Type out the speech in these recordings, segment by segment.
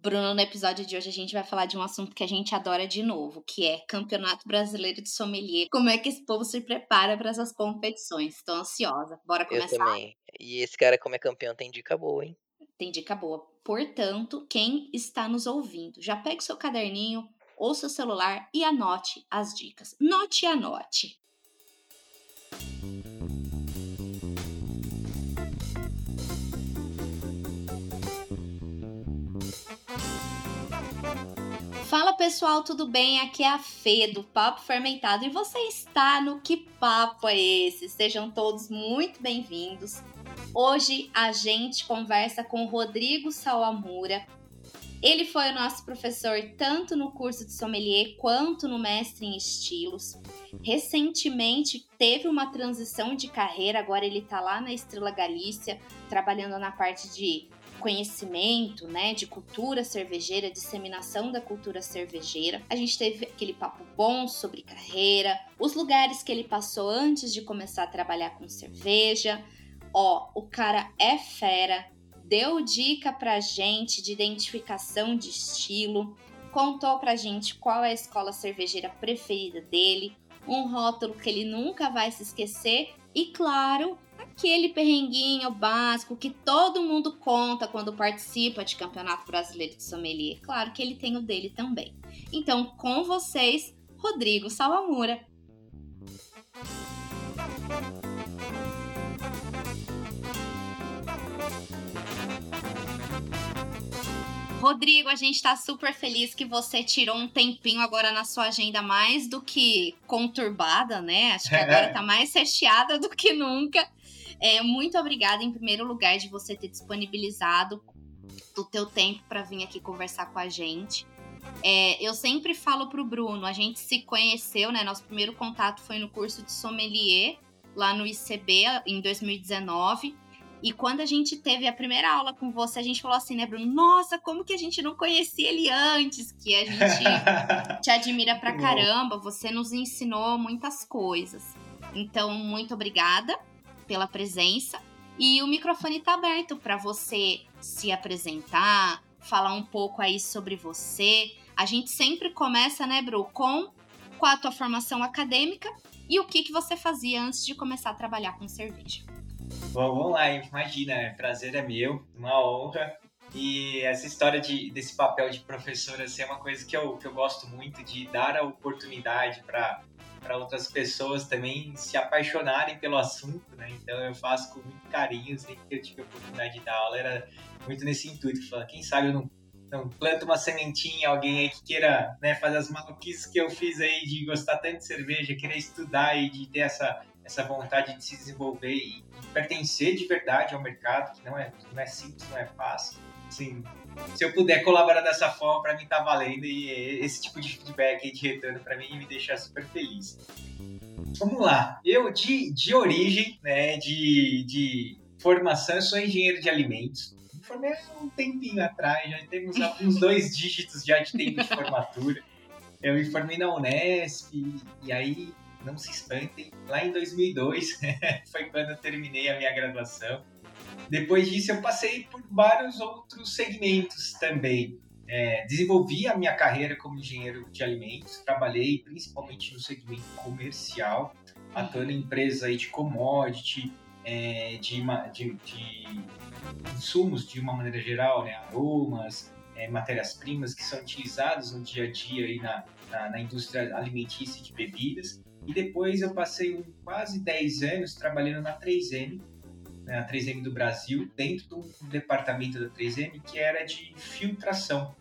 Bruno, no episódio de hoje a gente vai falar de um assunto que a gente adora de novo, que é Campeonato Brasileiro de Sommelier. Como é que esse povo se prepara para essas competições? Estou ansiosa. Bora começar? Eu também. E esse cara, como é campeão, tem dica boa, hein? Tem dica boa. Portanto, quem está nos ouvindo, já pegue seu caderninho ou seu celular e anote as dicas. Note e anote. Fala pessoal, tudo bem? Aqui é a Fê do Papo Fermentado e você está no Que Papo é esse? Sejam todos muito bem-vindos. Hoje a gente conversa com Rodrigo Sawamura. Ele foi o nosso professor tanto no curso de sommelier quanto no mestre em estilos. Recentemente teve uma transição de carreira, agora ele está lá na Estrela Galícia, trabalhando na parte de conhecimento, né, de cultura cervejeira, disseminação da cultura cervejeira. A gente teve aquele papo bom sobre carreira, os lugares que ele passou antes de começar a trabalhar com cerveja. Ó, o cara é fera, deu dica pra gente de identificação de estilo, contou pra gente qual é a escola cervejeira preferida dele, um rótulo que ele nunca vai se esquecer e, claro, aquele perrenguinho básico que todo mundo conta quando participa de Campeonato Brasileiro de Sommelier. Claro que ele tem o dele também. Então, com vocês, Rodrigo Salamura. Rodrigo, a gente está super feliz que você tirou um tempinho agora na sua agenda mais do que conturbada, né? Acho que agora está mais recheada do que nunca. É, muito obrigada, em primeiro lugar, de você ter disponibilizado do teu tempo para vir aqui conversar com a gente. É, eu sempre falo pro Bruno, a gente se conheceu, né? Nosso primeiro contato foi no curso de sommelier, lá no ICB, em 2019. E quando a gente teve a primeira aula com você, a gente falou assim, né, Bruno? Nossa, como que a gente não conhecia ele antes? Que a gente te admira pra caramba, você nos ensinou muitas coisas. Então, muito obrigada pela presença. E o microfone está aberto para você se apresentar, falar um pouco aí sobre você. A gente sempre começa, né, Bru, com, com a tua formação acadêmica e o que, que você fazia antes de começar a trabalhar com cerveja. Bom, vamos lá, imagina, é, prazer é meu, uma honra. E essa história de, desse papel de professor assim, é uma coisa que eu, que eu gosto muito, de dar a oportunidade para para outras pessoas também se apaixonarem pelo assunto, né? Então eu faço com muito carinho, sempre que eu tive a oportunidade de dar aula, era muito nesse intuito, falar, quem sabe eu não, não planto uma sementinha, alguém aí que queira né, fazer as maluquices que eu fiz aí de gostar tanto de cerveja, querer estudar e de ter essa, essa vontade de se desenvolver e, e pertencer de verdade ao mercado, que não é, não é simples, não é fácil. Assim, se eu puder colaborar dessa forma, para mim tá valendo e esse tipo de feedback de retorno para mim me deixa super feliz. Vamos lá, eu de, de origem, né, de, de formação, eu sou engenheiro de alimentos. Me formei um tempinho atrás, já temos uns dois dígitos já de tempo de formatura. Eu me formei na Unesp e aí, não se espantem, lá em 2002 foi quando eu terminei a minha graduação. Depois disso, eu passei por vários outros segmentos também. É, desenvolvi a minha carreira como engenheiro de alimentos, trabalhei principalmente no segmento comercial, atuando em empresas aí de commodity, é, de, de, de, insumos de uma maneira geral, né, aromas, é, matérias-primas que são utilizadas no dia a dia aí na, na, na indústria alimentícia de bebidas. E depois eu passei quase 10 anos trabalhando na 3M, né, a 3M do Brasil, dentro do departamento da 3M que era de filtração.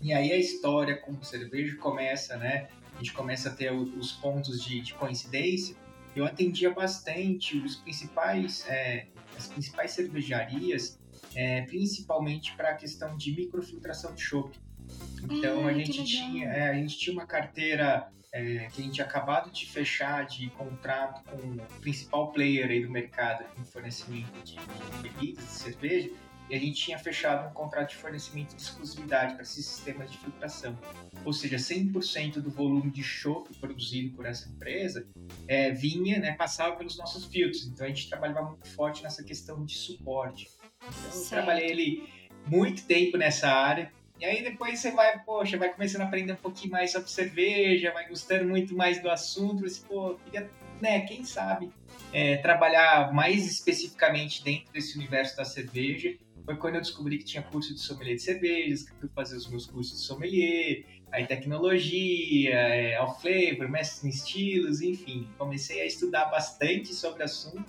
E aí a história com cerveja começa, né? A gente começa a ter os pontos de, de coincidência. Eu atendia bastante os principais, é, as principais cervejarias, é, principalmente para a questão de microfiltração de chopp. Então ah, a gente tinha, é, a gente tinha uma carteira é, que a gente tinha acabado de fechar de contrato com o principal player aí do mercado em fornecimento de, de bebidas, de cerveja, e a gente tinha fechado um contrato de fornecimento de exclusividade para esses sistemas de filtração. Ou seja, 100% do volume de chopp produzido por essa empresa é, vinha, né, passava pelos nossos filtros. Então a gente trabalhava muito forte nessa questão de suporte. Então eu trabalhei ali muito tempo nessa área, E aí depois você vai, poxa, vai começando a aprender um pouquinho mais sobre cerveja, vai gostando muito mais do assunto, você, pô, queria, né, quem sabe, é, trabalhar mais especificamente dentro desse universo da cerveja. Foi quando eu descobri que tinha curso de sommelier de cervejas, que fui fazer os meus cursos de sommelier, aí tecnologia, é, flavor, mestre em estilos, enfim. Comecei a estudar bastante sobre o assunto.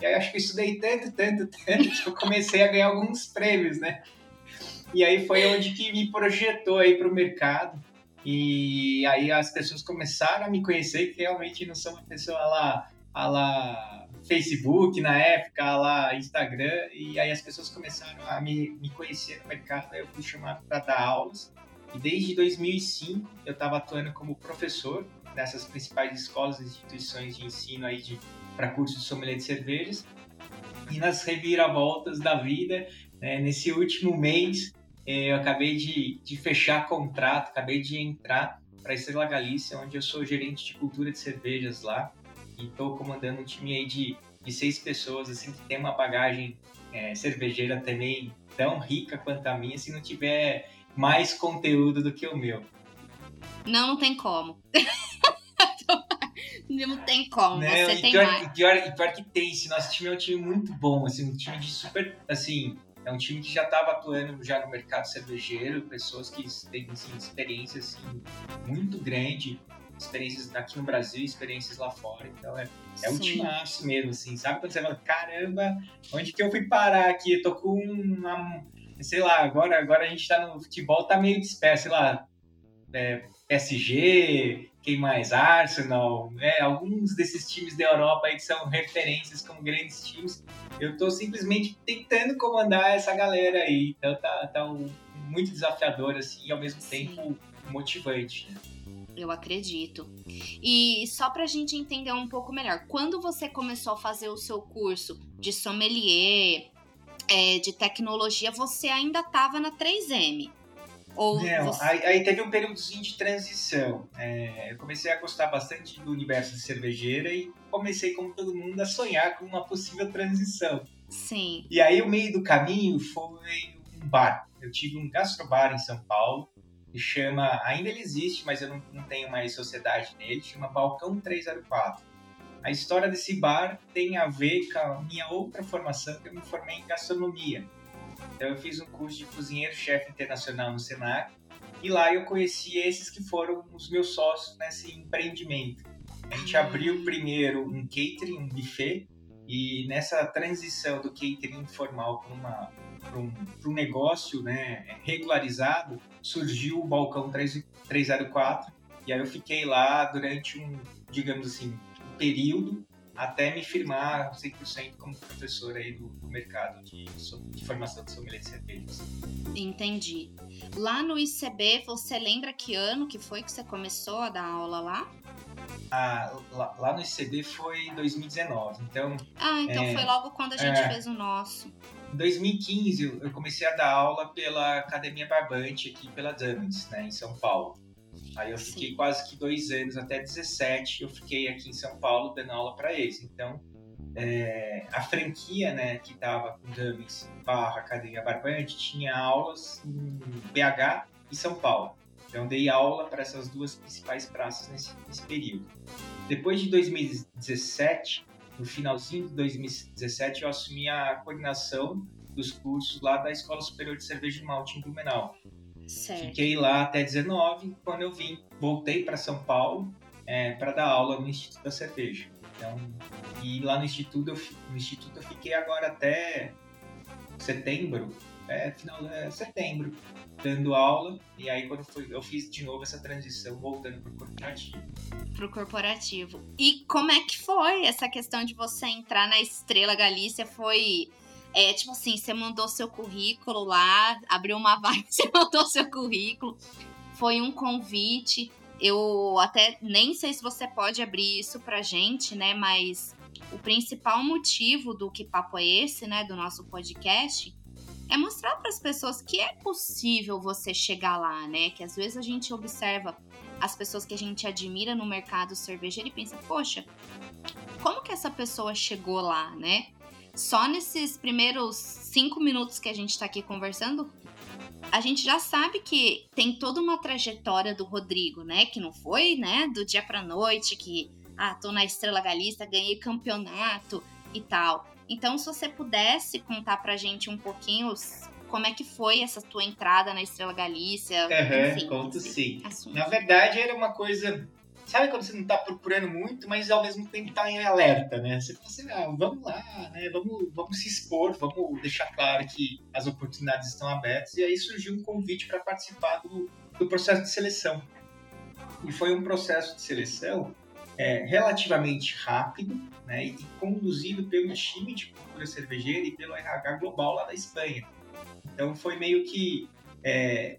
E aí acho que eu estudei tanto, tanto, tanto que eu comecei a ganhar alguns prêmios, né? E aí foi onde que me projetou aí para o mercado. E aí as pessoas começaram a me conhecer, que realmente não sou uma pessoa lá, lá Facebook na época, lá Instagram, e aí as pessoas começaram a me, me conhecer no mercado, aí eu fui chamado para dar aulas. E desde 2005 eu estava atuando como professor nessas principais escolas e instituições de ensino aí para curso de sommelier de cervejas. E nas reviravoltas da vida, né, nesse último mês, eu acabei de, de fechar contrato, acabei de entrar para a Estrela Galícia, onde eu sou gerente de cultura de cervejas lá. E estou comandando um time aí de, de seis pessoas, assim, que tem uma bagagem é, cervejeira também tão rica quanto a minha, se não tiver mais conteúdo do que o meu. Não, não tem como. não tem como, não, você tem pior, mais. Pior, pior que tem, esse nosso time é um time muito bom, assim, um time de super, assim, é um time que já estava atuando já no mercado cervejeiro, pessoas que têm assim, experiência assim, muito grande, experiências aqui no Brasil, experiências lá fora. Então é, é um timaço mesmo, assim, sabe? Quando você fala, caramba, onde que eu fui parar aqui? Eu tô com uma. Sei lá, agora, agora a gente tá no futebol, tá meio disperso, sei lá. É, PSG, quem mais? Arsenal, né? alguns desses times da Europa aí que são referências como grandes times. Eu estou simplesmente tentando comandar essa galera aí. Então tá, tá um, muito desafiador assim, e ao mesmo Sim. tempo motivante. Né? Eu acredito. E só para a gente entender um pouco melhor, quando você começou a fazer o seu curso de sommelier, é, de tecnologia, você ainda estava na 3M? Ou Não, você... aí, aí, teve um períodozinho de transição. É, eu comecei a gostar bastante do universo de cervejeira e comecei, como todo mundo, a sonhar com uma possível transição. Sim. E aí, o meio do caminho foi um bar. Eu tive um gastrobar em São Paulo, que chama, ainda ele existe, mas eu não, não tenho mais sociedade nele, chama Balcão 304. A história desse bar tem a ver com a minha outra formação, que eu me formei em gastronomia. Então eu fiz um curso de cozinheiro-chefe internacional no Senac e lá eu conheci esses que foram os meus sócios nesse empreendimento. A gente abriu primeiro um catering, um buffet, e nessa transição do catering informal para um, um negócio né, regularizado, surgiu o Balcão 3, 304, e aí eu fiquei lá durante um, digamos assim, um período até me firmar 100% como professor aí do, do mercado de, de, formação de sommelier de cervejas. Entendi. Lá no ICB, você lembra que ano que foi que você começou a dar aula lá? Ah, lá, lá no ICB foi em 2019, então... Ah, então é, foi logo quando a gente é, fez o nosso. Em 2015, eu comecei a dar aula pela Academia Barbante aqui pela Dummies, né, em São Paulo. Aí eu fiquei Sim. quase que dois anos, até 17, eu fiquei aqui em São Paulo dando aula para eles. Então, é, a franquia né, que estava com Dummies barra Academia Barbante tinha aulas em BH e São Paulo. Então, dei aula para essas duas principais praças nesse, nesse período. Depois de 2017, no finalzinho de 2017, eu assumi a coordenação dos cursos lá da Escola Superior de Cerveja e Malte em Blumenau. Certo. Fiquei lá até 19, quando eu vim, voltei para São Paulo é, para dar aula no Instituto da Cerveja. Então, e lá no Instituto, eu, no Instituto eu fiquei agora até setembro, é, final é, setembro, dando aula. E aí quando foi, eu fiz de novo essa transição, voltando para o corporativo. Para o corporativo. E como é que foi essa questão de você entrar na Estrela Galícia? Foi é tipo assim, você mandou seu currículo lá, abriu uma vaga, você mandou seu currículo, foi um convite. Eu até nem sei se você pode abrir isso pra gente, né? Mas o principal motivo do que papo é esse, né, do nosso podcast, é mostrar para as pessoas que é possível você chegar lá, né? Que às vezes a gente observa as pessoas que a gente admira no mercado cervejeiro e pensa, poxa, como que essa pessoa chegou lá, né? Só nesses primeiros cinco minutos que a gente está aqui conversando, a gente já sabe que tem toda uma trajetória do Rodrigo, né? Que não foi, né, do dia pra noite, que, ah, tô na Estrela Galista, ganhei campeonato e tal. Então, se você pudesse contar pra gente um pouquinho como é que foi essa tua entrada na Estrela Galícia? Uhum, conto sim. Assunto. Na verdade, era uma coisa Sabe quando você não tá procurando muito, mas ao mesmo tempo tá em alerta, né? Você fala assim, ah, vamos lá, né? Vamos, vamos se expor, vamos deixar claro que as oportunidades estão abertas. E aí surgiu um convite para participar do, do processo de seleção. E foi um processo de seleção é, relativamente rápido, né? E conduzido pelo time de cultura cervejeira e pelo RH Global lá da Espanha. Então foi meio que é,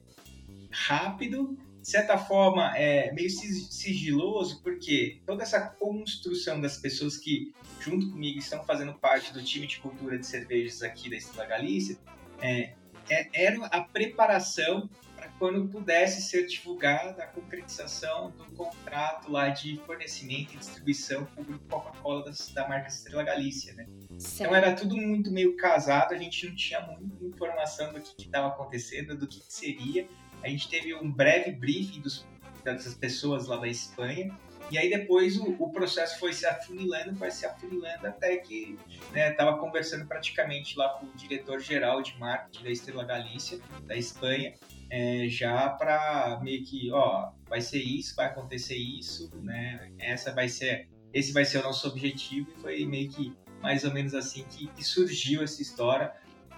rápido, de certa forma, é meio sigiloso, porque toda essa construção das pessoas que, junto comigo, estão fazendo parte do time de cultura de cervejas aqui da Estrela Galícia, é, é, era a preparação para quando pudesse ser divulgada a concretização do contrato lá de fornecimento e distribuição com o grupo Coca-Cola da marca Estrela Galícia, né? Então era tudo muito meio casado, a gente não tinha muita informação do que estava acontecendo, do que, que seria, a gente teve um breve briefing dos, dessas pessoas lá da Espanha. E aí depois o, o processo foi se afunilando, foi se afunilando até que estava né, conversando praticamente lá com o diretor-geral de marketing da Estrela Galícia, da Espanha, é, já para meio que, ó, vai ser isso, vai acontecer isso, né? Essa vai ser, esse vai ser o nosso objetivo e foi meio que mais ou menos assim que, que surgiu essa história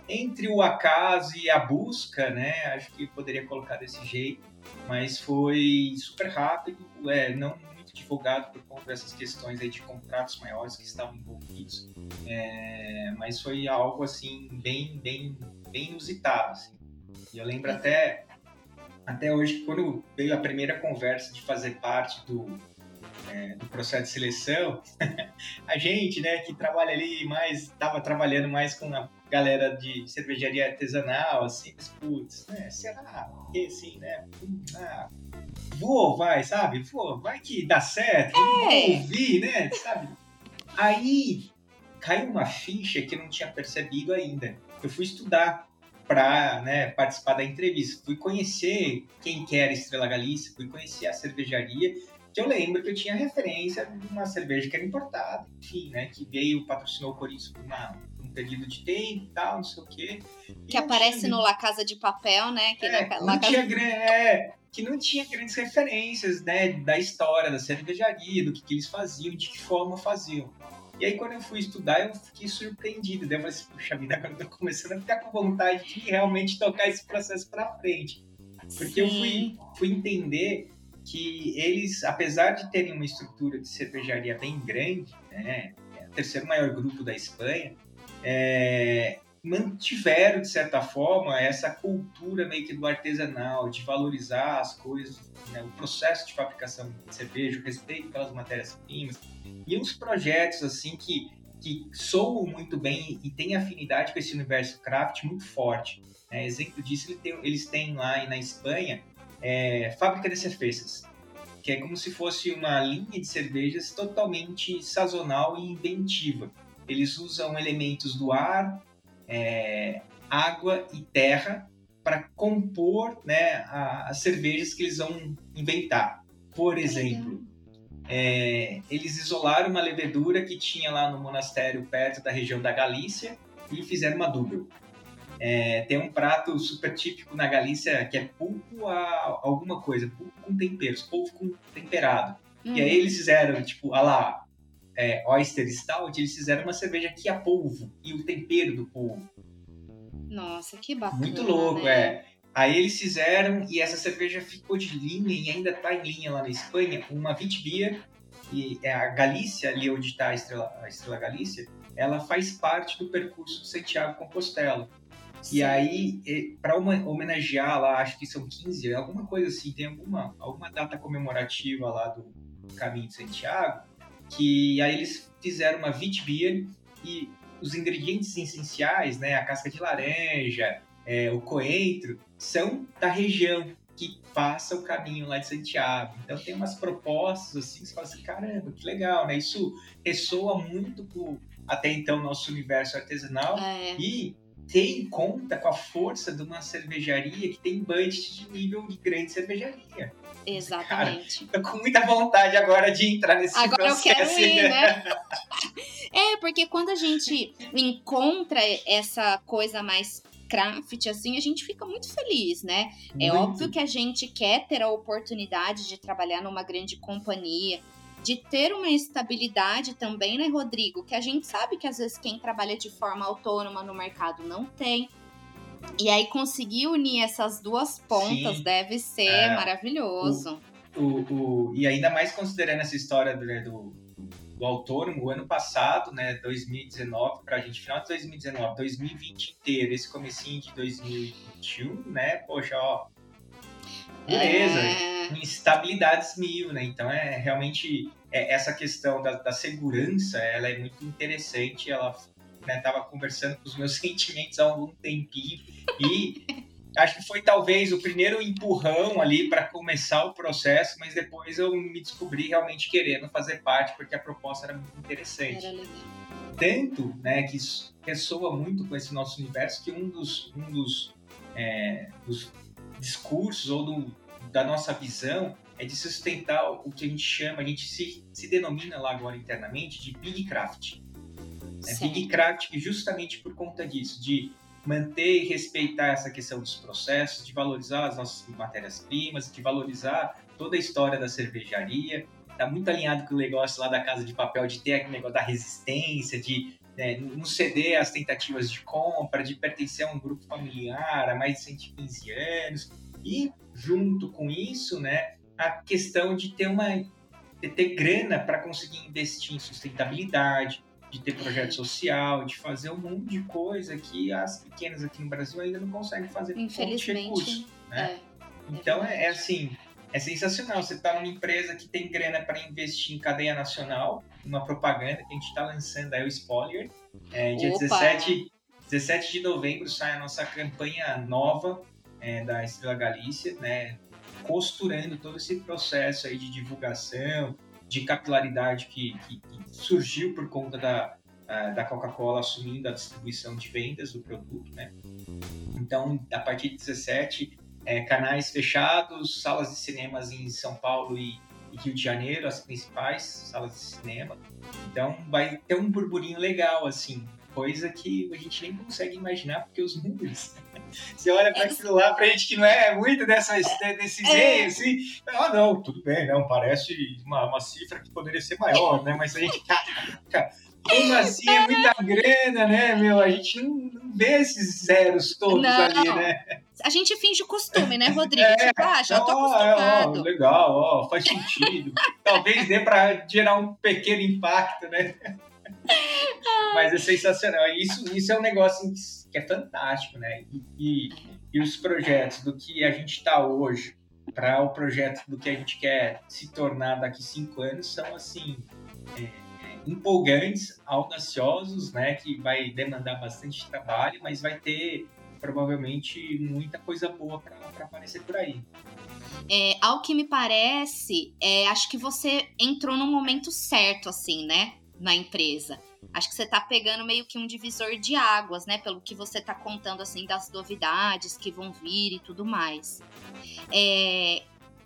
entre o acaso e a busca, né? Acho que poderia colocar desse jeito, mas foi super rápido, é, não muito divulgado por conta dessas questões aí de contratos maiores que estavam envolvidos, é, mas foi algo assim bem, bem, bem inusitado. Assim. E eu lembro até até hoje quando veio a primeira conversa de fazer parte do é, do processo de seleção, a gente, né, que trabalha ali mais, estava trabalhando mais com a galera de cervejaria artesanal, assim, mas, putz, né, será que assim, né, ah, vou, vai, sabe, vou, vai que dá certo, é. vou ouvir, né, sabe? Aí caiu uma ficha que eu não tinha percebido ainda. Eu fui estudar para né, participar da entrevista. Fui conhecer quem que era Estrela Galícia, fui conhecer a cervejaria que eu lembro que eu tinha referência de uma cerveja que era importada, enfim, né? Que veio, patrocinou o Corinthians por uma, período de tempo e tal, não sei o quê. Que aparece tinha... no La Casa de Papel, né? Que é, não, não tinha, é, que não tinha grandes referências, né? Da história da cervejaria, do que, que eles faziam, de que forma faziam. E aí, quando eu fui estudar, eu fiquei surpreendido. Daí eu falei assim, puxa vida, agora eu tô começando a ficar com vontade de realmente tocar esse processo pra frente. Porque Sim. eu fui, fui entender que eles, apesar de terem uma estrutura de cervejaria bem grande, né, é o terceiro maior grupo da Espanha, é, mantiveram, de certa forma, essa cultura meio que do artesanal, de valorizar as coisas, né, o processo de fabricação de cerveja, o respeito pelas matérias-primas, e uns projetos assim que, que soam muito bem e têm afinidade com esse universo craft muito forte. É, exemplo disso, eles têm, eles têm lá na Espanha é, Fábrica de Cervejas, que é como se fosse uma linha de cervejas totalmente sazonal e inventiva. Eles usam elementos do ar, é, água e terra para compor né, as cervejas que eles vão inventar. Por exemplo, é, eles isolaram uma levedura que tinha lá no monastério perto da região da Galícia e fizeram uma double. É, tem um prato super típico na Galícia que é pulpo a alguma coisa, pulpo com temperos, polvo com temperado. Uhum. E aí uhum. eles fizeram, tipo, a lá, é, Oyster Stout, eles fizeram uma cerveja que a polvo e o tempero do polvo. Nossa, que bacana. Muito louco, né? é. Aí eles fizeram e essa cerveja ficou de linha e ainda está em linha lá na Espanha, uma Vitbier, e é a Galícia, ali onde está a Estrela, a Estrela Galícia, ela faz parte do percurso de Santiago Compostela. Sim. E aí, para homenagear lá, acho que são 15, alguma coisa assim, tem alguma, alguma data comemorativa lá do Caminho de Santiago, que aí eles fizeram uma wheat beer e os ingredientes essenciais, né, a casca de laranja, é, o coentro, são da região que passa o caminho lá de Santiago. Então tem umas propostas assim que você fala assim, caramba, que legal, né? Isso ressoa muito com até então nosso universo artesanal é. e ter em conta com a força de uma cervejaria que tem budget de nível de grande cervejaria. Exatamente. Cara, tô com muita vontade agora de entrar nesse agora processo. Agora eu quero ir, né? é, porque quando a gente encontra essa coisa mais craft, assim, a gente fica muito feliz, né? É muito. É óbvio que a gente quer ter a oportunidade de trabalhar numa grande companhia, de ter uma estabilidade também, né, Rodrigo? Que a gente sabe que às vezes quem trabalha de forma autônoma no mercado não tem. E aí conseguir unir essas duas pontas Sim, deve ser é, maravilhoso. O, o, o, e ainda mais considerando essa história do, né, do, do autônomo, o ano passado, né, 2019, para a gente, final de 2019, 2020 inteiro, esse comecinho de 2021, né, poxa, ó, beleza, é... instabilidades mil, né, então é realmente é, essa questão da, da, segurança, ela é muito interessante, ela né, tava conversando com os meus sentimentos há algum tempinho. E acho que foi talvez o primeiro empurrão ali para começar o processo, mas depois eu me descobri realmente querendo fazer parte porque a proposta era muito interessante. Era Tanto, né, que ressoa muito com esse nosso universo que um dos, um dos, é, dos discursos ou do, da nossa visão é de sustentar o que a gente chama, a gente se, se denomina lá agora internamente de Big Craft. É Big Craft justamente por conta disso, de manter e respeitar essa questão dos processos, de valorizar as nossas matérias-primas, de valorizar toda a história da cervejaria. Está muito alinhado com o negócio lá da Casa de Papel, de ter aquele negócio da resistência, de né, não ceder às tentativas de compra, de pertencer a um grupo familiar há mais de 115 anos. E, junto com isso, né, a questão de ter uma de ter grana para conseguir investir em sustentabilidade, de ter projeto social, de fazer um monte de coisa que as pequenas aqui no Brasil ainda não conseguem fazer com recurso, né? É, então é, é, assim, é sensacional. Você está numa empresa que tem grana para investir em cadeia nacional, uma propaganda que a gente está lançando aí o spoiler. É, dia 17, 17 de novembro sai a nossa campanha nova é, da Estrela Galícia, né? Costurando todo esse processo aí de divulgação, de capilaridade que, que, que surgiu por conta da, da Coca-Cola assumindo a distribuição de vendas do produto, né? Então, a partir de 17, é, canais fechados, salas de cinemas em São Paulo e, e, Rio de Janeiro, as principais salas de cinema. Então, vai ter um burburinho legal, assim, coisa que a gente nem consegue imaginar, porque os números. Você olha para aquilo lá, para gente que não é muito dessas, desse é. meio, assim, ah, não, tudo bem, não, parece uma, uma cifra que poderia ser maior, né? Mas a gente, como assim é muita grana, né, meu? A gente não, vê esses zeros todos não. ali, né? A gente finge costume, né, Rodrigo? É, tipo, ah, já tô acostumado. Ó, legal, ó, faz sentido. Talvez dê para gerar um pequeno impacto, né? Mas é sensacional. Isso, isso é um negócio que é fantástico, né? E, e, e os projetos do que a gente está hoje para o projeto do que a gente quer se tornar daqui cinco anos são assim é, é, empolgantes, audaciosos, né? Que vai demandar bastante trabalho, mas vai ter provavelmente muita coisa boa para aparecer por aí. É, ao que me parece, é, acho que você entrou no momento certo, assim, né? na empresa. Acho que você está pegando meio que um divisor de águas, né? Pelo que você está contando, assim, das novidades que vão vir e tudo mais. É,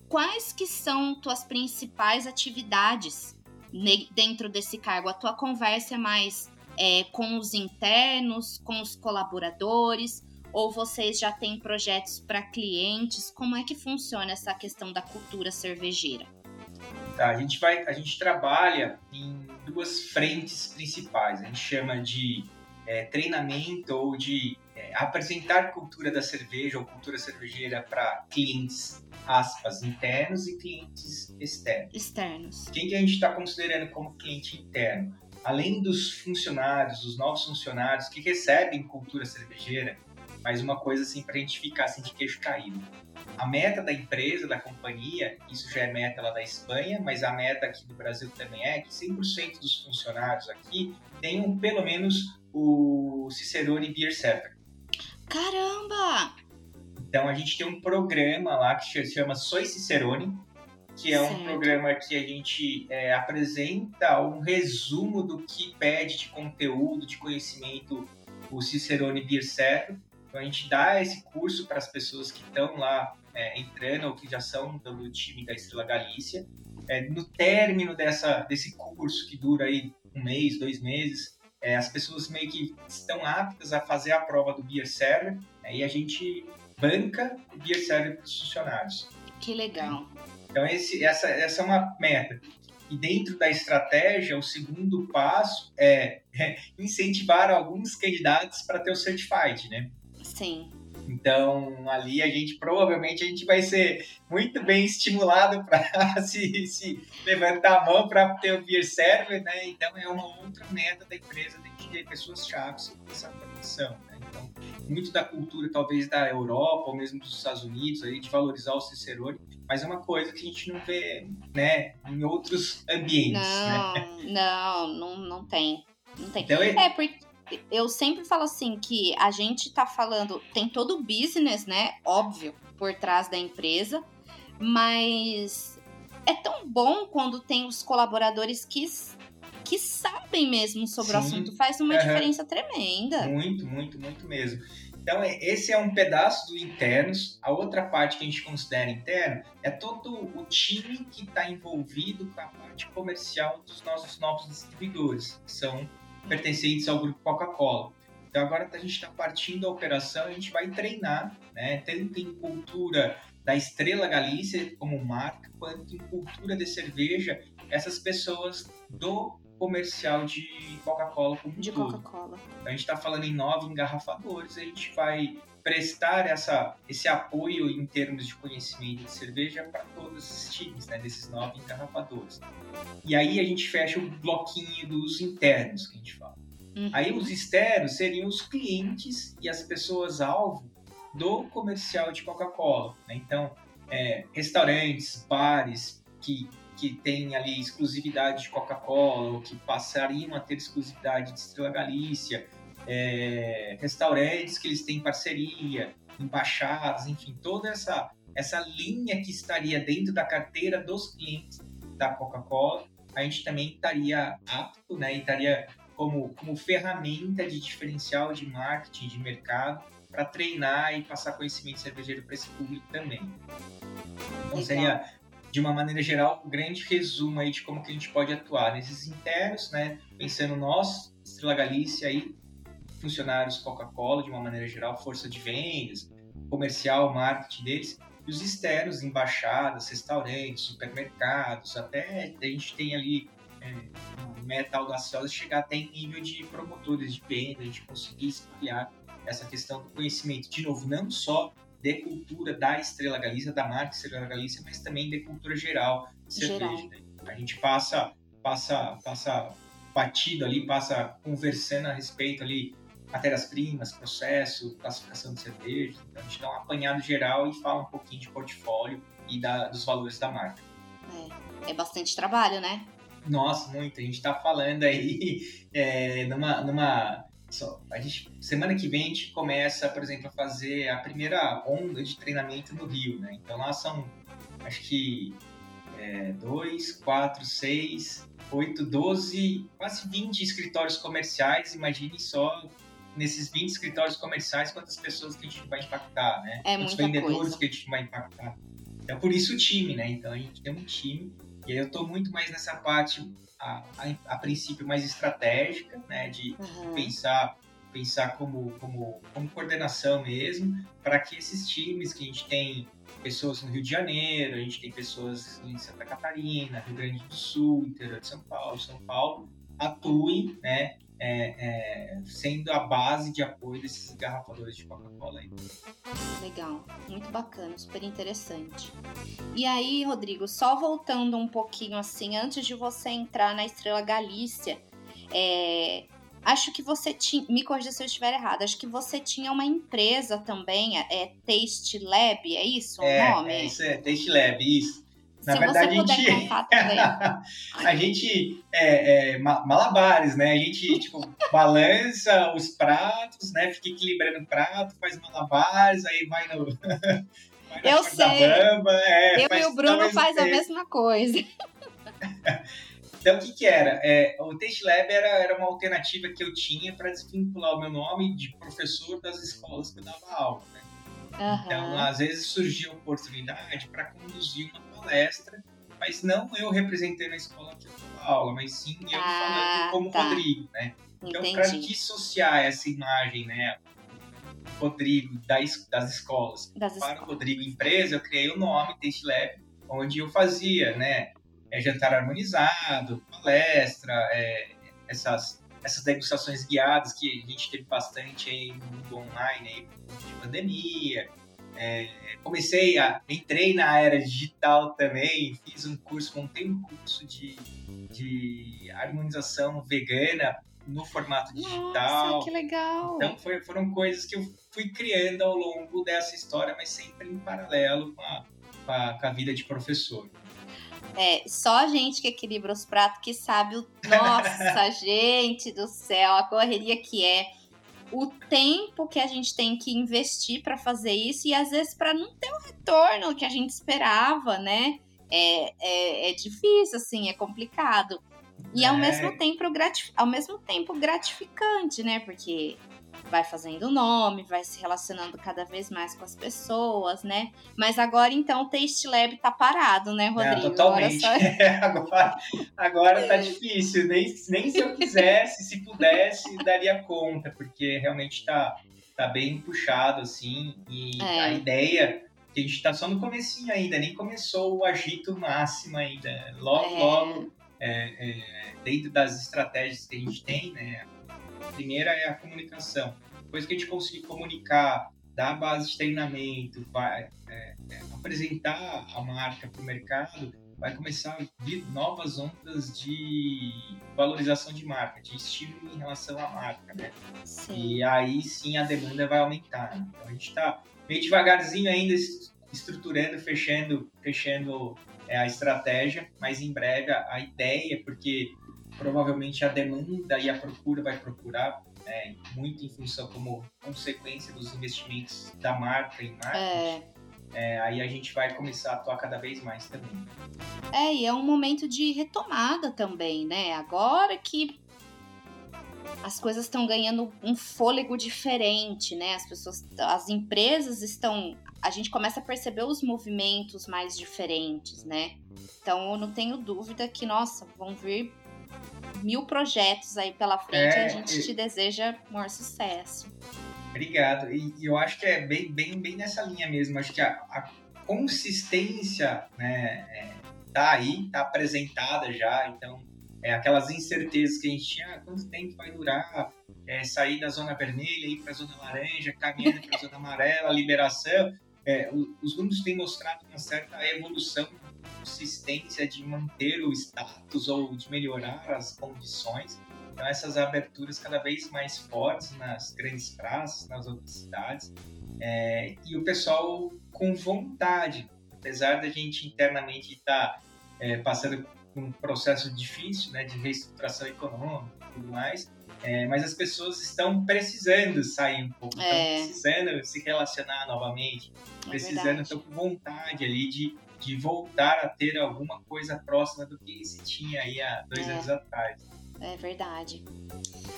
quais que são tuas principais atividades dentro desse cargo? A tua conversa é mais é, com os internos, com os colaboradores? Ou vocês já têm projetos para clientes? Como é que funciona essa questão da cultura cervejeira? Tá, a gente vai, a gente trabalha em duas frentes principais. A gente chama de é, treinamento ou de é, apresentar cultura da cerveja ou cultura cervejeira para clientes, aspas, internos e clientes externos. Externos. Quem que a gente está considerando como cliente interno? Além dos funcionários, dos novos funcionários que recebem cultura cervejeira, mas uma coisa assim para a gente ficar assim de queixo caído a meta da empresa, da companhia, isso já é meta lá da Espanha, mas a meta aqui do Brasil também é que 100% dos funcionários aqui tenham pelo menos o Cicerone Beer Certificate. Caramba! Então a gente tem um programa lá que se chama Soy Cicerone, que é certo. um programa que a gente é, apresenta um resumo do que pede de conteúdo, de conhecimento o Cicerone Beer Serve. Então a gente dá esse curso para as pessoas que estão lá é, entrando ou que já são do time da Estrela Galícia. É, no término dessa, desse curso, que dura aí um mês, dois meses, é, as pessoas meio que estão aptas a fazer a prova do Beer Server né, e a gente banca o Beer Server para os funcionários. Que legal. Então esse, essa, essa é uma meta. E dentro da estratégia, o segundo passo é, é incentivar alguns candidatos para ter o Certified, né? Sim. Então, ali a gente provavelmente a gente vai ser muito bem estimulado para se, se, levantar a mão para ter o beer server, né? Então, é uma outra meta da empresa de ter pessoas chaves essa condição, né? Então, muito da cultura, talvez, da Europa ou mesmo dos Estados Unidos, aí, de valorizar o Cicerone, mas é uma coisa que a gente não vê, né, em outros ambientes, não, né? Não, não, não tem. Não tem. Então, é, é porque eu sempre falo assim que a gente tá falando, tem todo o business, né? Óbvio, por trás da empresa, mas é tão bom quando tem os colaboradores que, que sabem mesmo sobre Sim. o assunto. Faz uma diferença tremenda. Muito, muito, muito mesmo. Então, é, esse é um pedaço do internos. A outra parte que a gente considera interno é todo o time que está envolvido com a parte comercial dos nossos novos distribuidores, que são pertencentes ao grupo Coca-Cola. Então agora a gente está partindo da operação, a gente vai treinar, né, tanto em cultura da Estrela Galícia como marca, quanto em cultura de cerveja, essas pessoas do comercial de Coca-Cola como De Coca-Cola. Então, a gente está falando em nove engarrafadores, a gente vai prestar essa, esse apoio em termos de conhecimento de cerveja para todos esses times, né, desses nove engarrafadores. E aí a gente fecha o bloquinho dos internos que a gente fala. Uhum. Aí os externos seriam os clientes e as pessoas-alvo do comercial de Coca-Cola. Né? Então, é, restaurantes, bares que, que têm ali exclusividade de Coca-Cola ou que passariam a ter exclusividade de Estrela Galícia, é, restaurantes que eles têm parceria, embaixadas, enfim, toda essa, essa linha que estaria dentro da carteira dos clientes da Coca-Cola, a gente também estaria apto, né, e estaria como, como ferramenta de diferencial de marketing, de mercado, para treinar e passar conhecimento cervejeiro para esse público também. Então Legal. seria, de uma maneira geral, um grande resumo aí de como que a gente pode atuar nesses internos, né, pensando nós, Estrela Galícia aí, funcionários Coca-Cola, de uma maneira geral, força de vendas, comercial, marketing deles, e os externos, embaixadas, restaurantes, supermercados, até a gente tem ali é, uma meta audaciosa chegar até em nível de promotores de venda, a gente conseguir espalhar essa questão do conhecimento, de novo, não só de cultura da Estrela Galícia, da marca Estrela Galícia, mas também de cultura geral de cerveja. Né? A gente passa, passa, passa batido ali, passa conversando a respeito ali matérias-primas, processo, classificação de cerveja. Então a gente dá um apanhado geral e fala um pouquinho de portfólio e da, dos valores da marca. É, é bastante trabalho, né? Nossa, muito. A gente está falando aí é, numa. numa só, a gente, semana que vem a gente começa, por exemplo, a fazer a primeira onda de treinamento no Rio, né? Então lá são, acho que, é, dois, quatro, seis, oito, doze, quase 20 escritórios comerciais. Imagine só nesses 20 escritórios comerciais, quantas pessoas que a gente vai impactar, né? É Quantos vendedores coisa. que a gente vai impactar. É por isso o time, né? Então a gente tem um time, e aí eu estou muito mais nessa parte, a, a, a, princípio, mais estratégica, né? De uhum. pensar pensar como, como, como coordenação mesmo, para que esses times que a gente tem pessoas no Rio de Janeiro, a gente tem pessoas em Santa Catarina, Rio Grande do Sul, interior de São Paulo, São Paulo, atuem, né, é, é, sendo a base de apoio desses garrafadores de Coca-Cola aí. Legal, muito bacana, super interessante. E aí, Rodrigo, só voltando um pouquinho assim, antes de você entrar na Estrela Galícia, é, acho que você tinha, me corrija se eu estiver errado, acho que você tinha uma empresa também, é Taste Lab, é isso o é, nome? É isso, é Taste Lab, isso. Na Se verdade, a gente, a gente é, é, malabares, né? A gente tipo balança os pratos, né? Fica equilibrando o prato, faz malabares, aí vai no vai Eu sei. Bamba, é, eu e o Bruno faz a mesma coisa. Então, o que, que era? É, o Taste Lab era, era uma alternativa que eu tinha para desvincular o meu nome de professor das escolas que eu dava aula. Né? Uhum. Então, às vezes surgia a oportunidade para conduzir uma palestra, mas não eu representando a escola que eu dava aula, mas sim eu ah, falando como tá. Rodrigo, né? Então, para dissociar essa imagem, né? Rodrigo das, das escolas das para escolas. o Rodrigo empresa, eu criei o nome Taste Lab, onde eu fazia, né? é, jantar harmonizado, palestra, é, essas, essas degustações guiadas que a gente teve bastante aí no mundo online, aí, de pandemia. É, comecei a. entrei na era digital também, fiz um curso, montei um curso de, de harmonização vegana no formato digital. Nossa, que legal! Então foi, foram coisas que eu fui criando ao longo dessa história, mas sempre em paralelo com a, com a, com a vida de professor. É, só a gente que equilibra os pratos que sabe o. Nossa, gente do céu, a correria que é. O tempo que a gente tem que investir para fazer isso e às vezes para não ter o retorno que a gente esperava, né? É, é, é difícil, assim, é complicado. E ao, é. mesmo tempo, ao mesmo tempo gratificante, né? Porque vai fazendo nome, vai se relacionando cada vez mais com as pessoas, né? Mas agora, então, o Taste Lab tá parado, né, Rodrigo? É, totalmente. Agora, só... agora, agora tá difícil. Nem, nem se eu quisesse, se pudesse, daria conta, porque realmente tá, tá bem puxado, assim, e é. a ideia que a gente tá só no comecinho ainda, nem começou o agito máximo ainda. Logo, é. logo, é, é dentro das estratégias que a gente tem, né? A primeira é a comunicação. Depois que a gente conseguir comunicar, dar base de treinamento, vai, é, é, apresentar a marca para o mercado, vai começar a vir novas ondas de valorização de marca, de estímulo em relação à marca, né? Sim. E aí sim a demanda vai aumentar. Né? Então a gente está meio devagarzinho ainda estruturando, fechando, fechando é, a estratégia, mas em breve a, a ideia, porque provavelmente a demanda e a procura vai procurar é, muito em função como consequência dos investimentos da marca em marketing. É. É, aí a gente vai começar a atuar cada vez mais também. É, e é um momento de retomada também, né? Agora que as coisas estão ganhando um fôlego diferente, né? As pessoas, as empresas estão, a gente começa a perceber os movimentos mais diferentes, né? Então eu não tenho dúvida que, nossa, vão vir mil projetos aí pela frente é, a gente e... te deseja maior sucesso. Obrigado. E, e, eu acho que é bem, bem, bem nessa linha mesmo. Acho que a, a consistência né, é, tá aí, tá apresentada já. Então, é, aquelas incertezas que a gente tinha, ah, quanto tempo vai durar é, sair da zona vermelha, ir para a zona laranja, caminhando para a zona amarela, liberação. É, os números têm mostrado uma certa evolução consistência de manter o status ou de melhorar as condições. Então, essas aberturas cada vez mais fortes nas grandes praças, nas outras cidades, é, e o pessoal com vontade, apesar da gente internamente estar tá, é, passando por um processo difícil né, de reestruturação econômica e tudo mais, é, mas as pessoas estão precisando sair um pouco, é. estão precisando se relacionar novamente, é precisando, estão com vontade ali de de voltar a ter alguma coisa próxima do que se tinha aí há dois é. anos atrás. É verdade.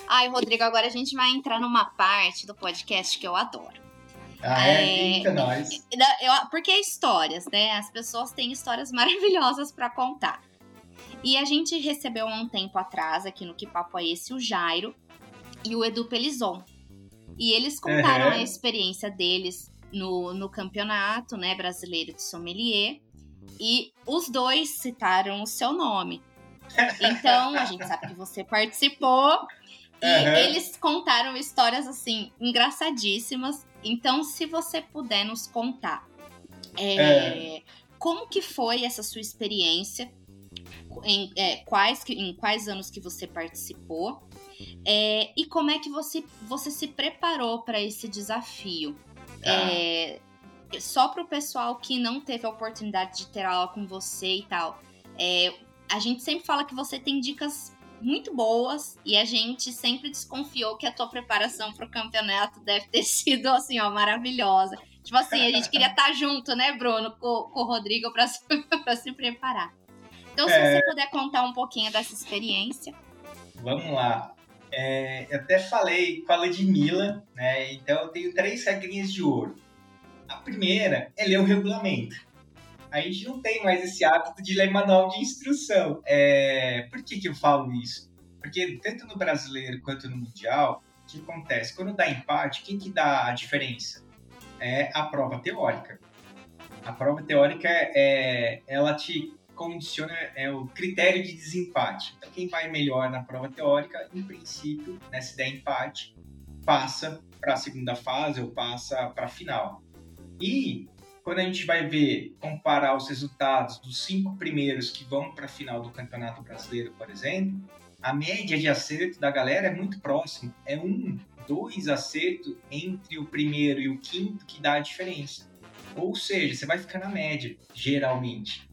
Ai, Rodrigo, agora a gente vai entrar numa parte do podcast que eu adoro. Ah, é? é nós. Eu, porque é histórias, né? As pessoas têm histórias maravilhosas para contar. E a gente recebeu há um tempo atrás, aqui no Que Papo é Esse, o Jairo e o Edu Pelizon. E eles contaram a experiência deles no, no campeonato né, brasileiro de sommelier. E os dois citaram o seu nome. Então, a gente sabe que você participou. E uhum. eles contaram histórias, assim, engraçadíssimas. Então, se você puder nos contar é, é. como que foi essa sua experiência, em, é, quais, em quais anos que você participou, é, e como é que você, você se preparou para esse desafio. Ah só para o pessoal que não teve a oportunidade de ter aula com você e tal, é, a gente sempre fala que você tem dicas muito boas e a gente sempre desconfiou que a tua preparação para o campeonato deve ter sido assim, ó, maravilhosa. Tipo assim, a gente queria estar tá junto, né, Bruno, com, com o Rodrigo para se, se preparar. Então, se é... você puder contar um pouquinho dessa experiência. Vamos lá. É, eu até falei com a Ludmilla, né? Então eu tenho três regrinhas de ouro. A primeira é ler o regulamento. A gente não tem mais esse hábito de ler manual de instrução. É, por que, que eu falo isso? Porque tanto no brasileiro quanto no mundial, o que acontece? Quando dá empate, quem que dá a diferença? É a prova teórica. A prova teórica, é, ela te condiciona é o critério de desempate. Então, quem vai melhor na prova teórica, em princípio, né, se der empate, passa para a segunda fase ou passa para a final. E quando a gente vai ver, comparar os resultados dos cinco primeiros que vão para a final do Campeonato Brasileiro, por exemplo, a média de acerto da galera é muito próxima. É um, dois acertos entre o primeiro e o quinto que dá a diferença. Ou seja, você vai ficar na média, geralmente.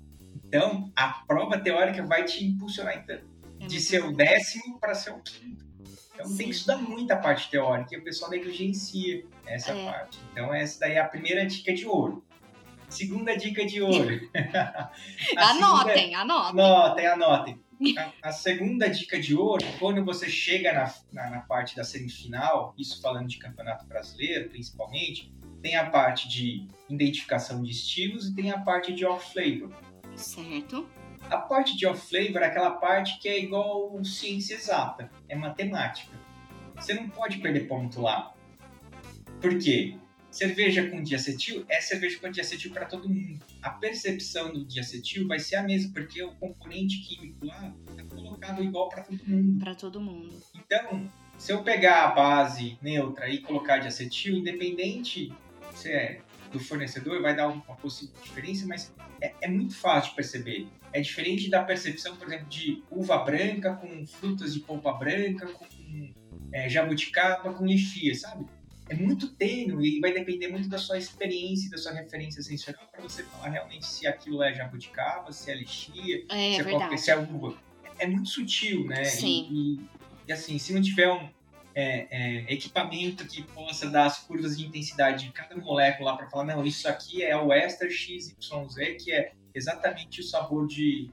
Então, a prova teórica vai te impulsionar então, é de ser o décimo para ser o quinto. Então, Sim. tem que estudar muito a parte teórica e o pessoal negligencia essa é. parte. Então, essa daí é a primeira dica de ouro. Segunda dica de ouro. anotem, segunda... anotem. Anotem, anotem. A, a, segunda dica de ouro, quando você chega na, na, na, parte da semifinal, isso falando de campeonato brasileiro principalmente, tem a parte de identificação de estilos e tem a parte de off-flavor. Certo. A parte de off-flavor é aquela parte que é igual ciência exata, é matemática. Você não pode perder ponto lá. Por quê? Cerveja com diacetil é cerveja com diacetil para todo mundo. A percepção do diacetil vai ser a mesma, porque o componente químico lá é colocado igual para todo mundo. Para todo mundo. Então, se eu pegar a base neutra e colocar diacetil, independente se é do fornecedor, vai dar uma possível diferença, mas é, é, muito fácil de perceber. É diferente da percepção, por exemplo, de uva branca com frutas de polpa branca, com é, jabuticaba, com lixia, sabe? É muito tênue e vai depender muito da sua experiência, da sua referência sensorial para você falar realmente se aquilo é jabuticaba, se é lixia, é, se, é qualquer, se é uva. É muito sutil, né? Sim. E, e, e assim, se não tiver um, é, é, equipamento que possa dar as curvas de intensidade de cada molécula para falar, não, isso aqui é o éster XYZ, que é exatamente o sabor de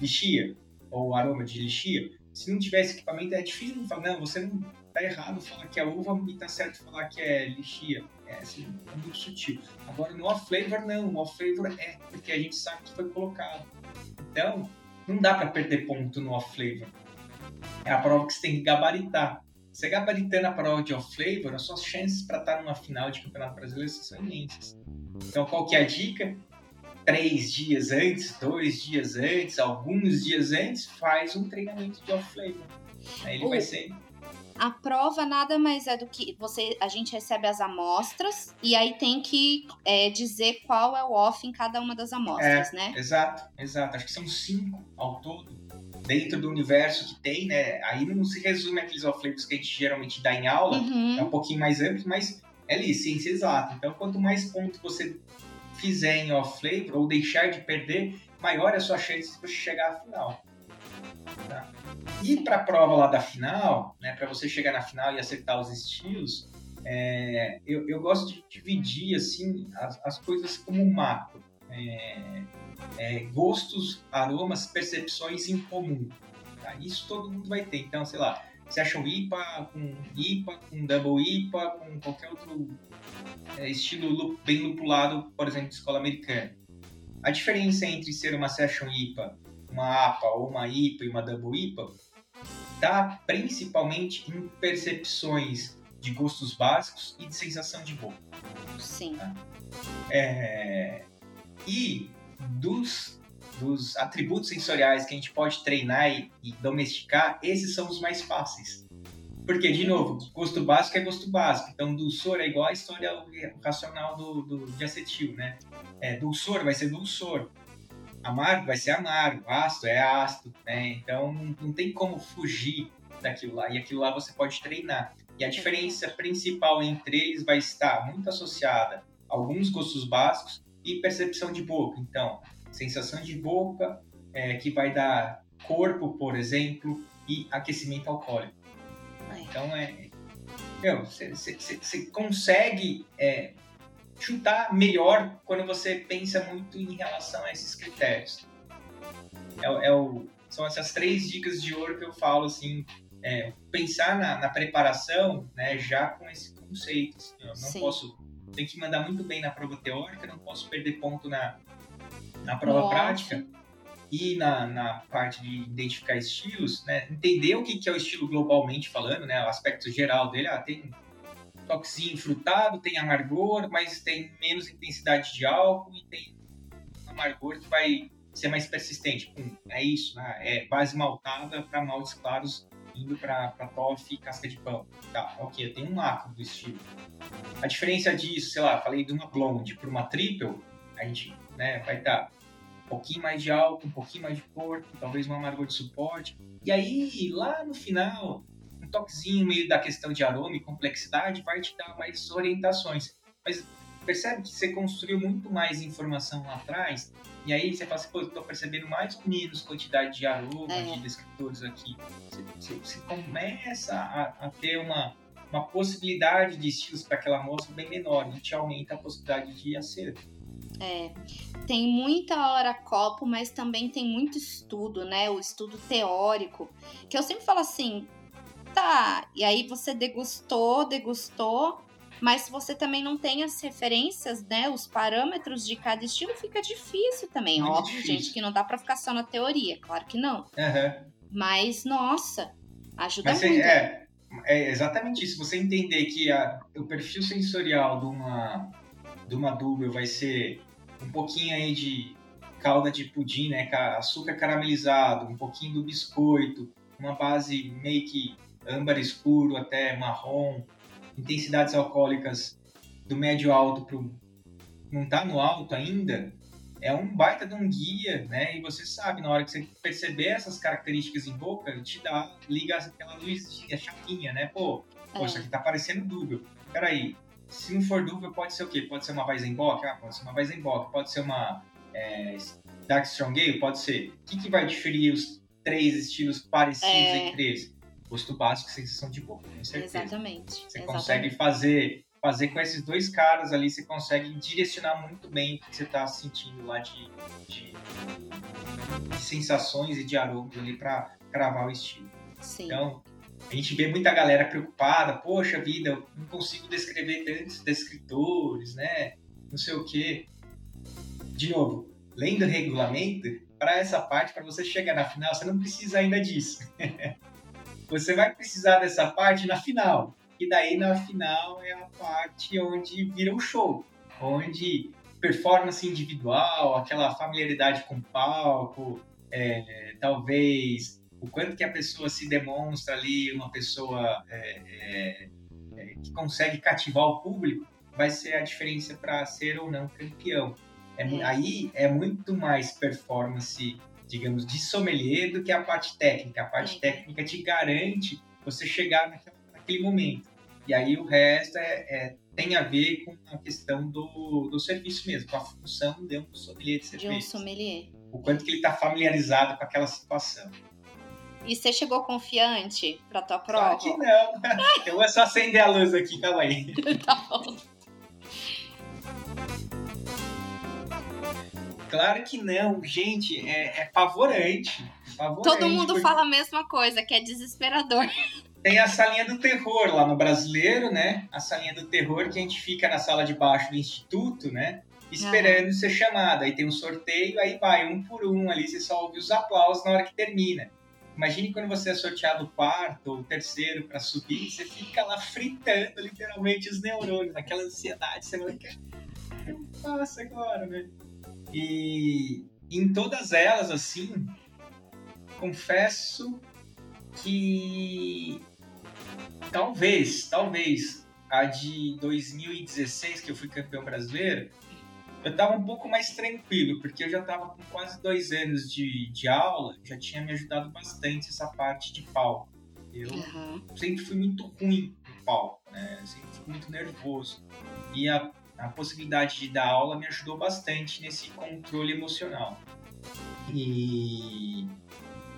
lixia, ou aroma de lixia. Se não tiver esse equipamento, é difícil de falar, não, você não tá errado falar que é uva e tá certo falar que é lixia. É, assim, é muito sutil. Agora, no off-flavor, não. O off-flavor é, porque a gente sabe que foi colocado. Então, não dá para perder ponto no off-flavor. É a prova que você tem que gabaritar. Você gabaritando a prova de off-flavor, as suas chances para estar numa final de campeonato brasileiro são imensas. Então, qual que é a dica? Três dias antes, dois dias antes, alguns dias antes, faz um treinamento de off-flavor. Aí ele vai ser a prova nada mais é do que você a gente recebe as amostras e aí tem que é, dizer qual é o off em cada uma das amostras, é, né? Exato, exato. Acho que são cinco ao todo dentro do universo que tem, né? Aí não se resume aqueles off-flavors que a gente geralmente dá em aula, uhum. é um pouquinho mais amplo, mas é ali, ciência exata. Então, quanto mais pontos você fizer em off-flavor ou deixar de perder, maior é a sua chance de você chegar à final. Tá? E para a prova lá da final, né, para você chegar na final e acertar os estilos, é, eu, eu, gosto de dividir assim as, as coisas como um mapa. É, é, gostos, aromas, percepções em comum. Tá? Isso todo mundo vai ter. Então, sei lá, você acha um IPA com IPA, com Double IPA, com qualquer outro é, estilo bem lupulado, por exemplo, de escola americana. A diferença entre ser uma Session IPA, uma APA ou uma IPA e uma Double IPA está principalmente em percepções de gostos básicos e de sensação de boca. Sim. Tá? É... E dos, dos atributos sensoriais que a gente pode treinar e, e domesticar, esses são os mais fáceis. Porque, de novo, gosto básico é gosto básico. Então, dulçor é igual a história racional do, do, de acetil, né? É, dulçor vai ser dulçor. Amargo vai ser amargo. Ácido é ácido, né? Então, não, não tem como fugir daquilo lá. E aquilo lá você pode treinar. E a diferença principal entre eles vai estar muito associada a alguns gostos básicos e percepção de boca. Então, sensação de boca, é, que vai dar corpo, por exemplo, e aquecimento alcoólico. Então, é. Você consegue é, chutar melhor quando você pensa muito em relação a esses critérios. é, é o, são essas três dicas de ouro que eu falo, assim, é, pensar na, na, preparação, né, já com esse conceito. Assim, eu não Sim. posso, tem que mandar muito bem na prova teórica, não posso perder ponto na, na prova Nossa. prática e na, na parte de identificar estilos, né, entender o que, que é o estilo globalmente falando, né, o aspecto geral dele, ah, tem toquezinho frutado, tem amargor, mas tem menos intensidade de álcool e tem amargor que vai ser mais persistente. é isso, né? É base maltada para maltes claros indo para toffee e casca de pão. Tá, ok, eu tenho um macro do estilo. A diferença disso, sei lá, falei de uma blonde para uma triple, a gente né, vai estar um pouquinho mais de álcool, um pouquinho mais de corpo, talvez um amargor de suporte. E aí, lá no final, um toquezinho meio da questão de aroma e complexidade vai te dar mais orientações. Mas percebe que você construiu muito mais informação lá atrás, e aí você fala assim, pô, eu tô percebendo mais ou menos quantidade de aromas, é. de descritores aqui. Você, você, você começa a, a, ter uma, uma possibilidade de estilos para aquela amostra bem menor, e te aumenta a possibilidade de acerto. É, tem muita hora copo, mas também tem muito estudo, né? O estudo teórico, que eu sempre falo assim, tá, e aí você degustou, degustou, mas se você também não tem as referências, né, os parâmetros de cada estilo, fica difícil também. Muito Óbvio, difícil. gente, que não dá para ficar só na teoria, claro que não. Uhum. Mas, nossa, ajuda Mas, muito. É, é exatamente isso. Você entender que a, o perfil sensorial de uma, de uma double vai ser um pouquinho aí de calda de pudim, né, açúcar caramelizado, um pouquinho do biscoito, uma base meio que âmbar escuro até marrom, intensidades alcoólicas do médio alto para não tá no alto ainda, é um baita de um guia, né? E você sabe, na hora que você perceber essas características em boca, te dá, liga aquela luzinha, chaquinha, né? Pô, é. poxa, aqui tá parecendo dúvio. Peraí, se não for dúvio, pode ser o quê? Pode ser uma Weizenbock? Ah, pode ser uma Weizenbock. Pode ser uma é, Dark Strong Ale? Pode ser. O que, que vai diferir os três estilos parecidos é... entre eles? gosto básico, sensação de boca, com certeza. Exatamente. Você Exatamente. consegue fazer fazer com esses dois caras ali, você consegue direcionar muito bem o que você está sentindo lá de, de, de, sensações e de aromas ali para cravar o estilo. Sim. Então, a gente vê muita galera preocupada, poxa vida, eu não consigo descrever tantos descritores, né? Não sei o quê. De novo, lendo o regulamento, para essa parte, para você chegar na final, você não precisa ainda disso. Você vai precisar dessa parte na final. E daí na final é a parte onde vira o show, onde performance individual, aquela familiaridade com o palco, é, talvez o quanto que a pessoa se demonstra ali, uma pessoa é, é, é que consegue cativar o público, vai ser a diferença para ser ou não campeão. É, aí é muito mais performance digamos, de sommelier do que a parte técnica. A parte técnica te garante você chegar naquele, naquele momento. E aí o resto é, é, tem a ver com a questão do, do serviço mesmo, com a função de um sommelier de serviço. De um sommelier. O quanto que ele está familiarizado com aquela situação. E você chegou confiante para tua prova? Claro que não. Eu vou só acender a luz aqui, calma aí. tá bom. Claro que não, gente, é, é pavorante, pavorante. Todo mundo porque... fala a mesma coisa, que é desesperador. Tem a salinha do terror lá no brasileiro, né? A salinha do terror que a gente fica na sala de baixo do instituto, né? Esperando ah. ser chamado. Aí tem um sorteio, aí vai um por um ali, você só ouve os aplausos na hora que termina. Imagine quando você é sorteado o quarto ou o terceiro para subir, você fica lá fritando literalmente os neurônios, naquela ansiedade, você vai o que eu faço agora, né? E em todas elas, assim, confesso que talvez, talvez a de 2016, que eu fui campeão brasileiro, eu estava um pouco mais tranquilo, porque eu já estava com quase dois anos de, de aula, já tinha me ajudado bastante essa parte de palco. Eu uhum. sempre fui muito ruim no palco, né? sempre fui muito nervoso. E a a possibilidade de dar aula me ajudou bastante nesse controle emocional. E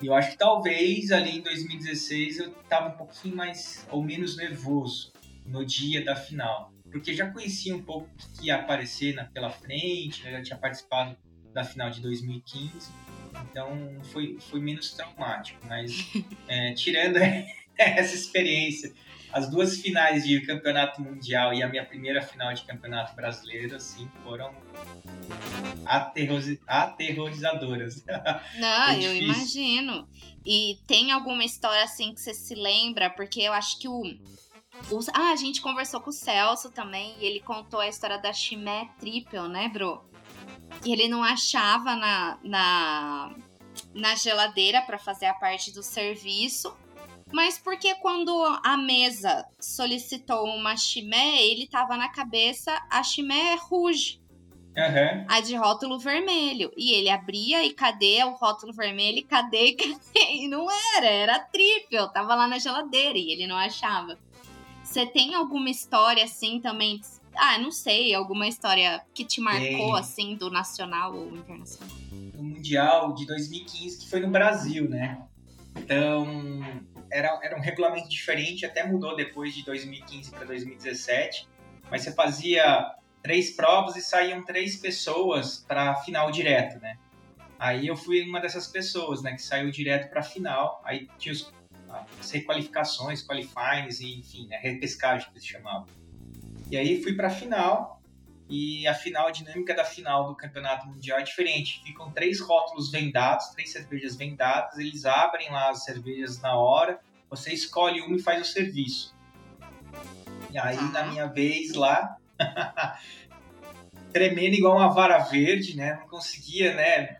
eu acho que talvez ali em 2016 eu estava um pouquinho mais ou menos nervoso no dia da final, porque já conhecia um pouco o que ia aparecer na, pela frente, né? já tinha participado da final de 2015 Então foi, foi menos traumático. Mas é, tirando essa experiência, as duas finais de campeonato mundial e a minha primeira final de campeonato brasileiro, assim, foram aterroriz... aterrorizadoras. Não, eu imagino. E tem alguma história assim que você se lembra? Porque eu acho que o. Ah, a gente conversou com o Celso também e ele contou a história da Chimé Triple, né, bro? E ele não achava na, na, na geladeira para fazer a parte do serviço. Mas porque quando a mesa solicitou uma chimé, ele tava na cabeça a chimé rouge. Uhum. A de rótulo vermelho. E ele abria e cadê o rótulo vermelho? Cadê? Cadê? E não era, era triple. Tava lá na geladeira e ele não achava. Você tem alguma história assim também? Ah, não sei, alguma história que te marcou assim do nacional ou internacional? O Mundial de 2015, que foi no Brasil, né? Então, era, era um regulamento diferente, até mudou depois de 2015 para 2017. Mas você fazia três provas e saíam três pessoas para a final direto, né? Aí eu fui uma dessas pessoas, né, que saiu direto para a final. Aí tinha os, as requalificações, qualifiers, e, enfim, né, repescagem que se chamava. E aí fui para a final e a final, a dinâmica da final do campeonato mundial é diferente. Ficam três rótulos vendados, três cervejas vendadas, eles abrem lá as cervejas na hora, você escolhe uma e faz o serviço. E aí, na minha vez lá, tremendo igual uma vara verde, né? Não conseguia, né?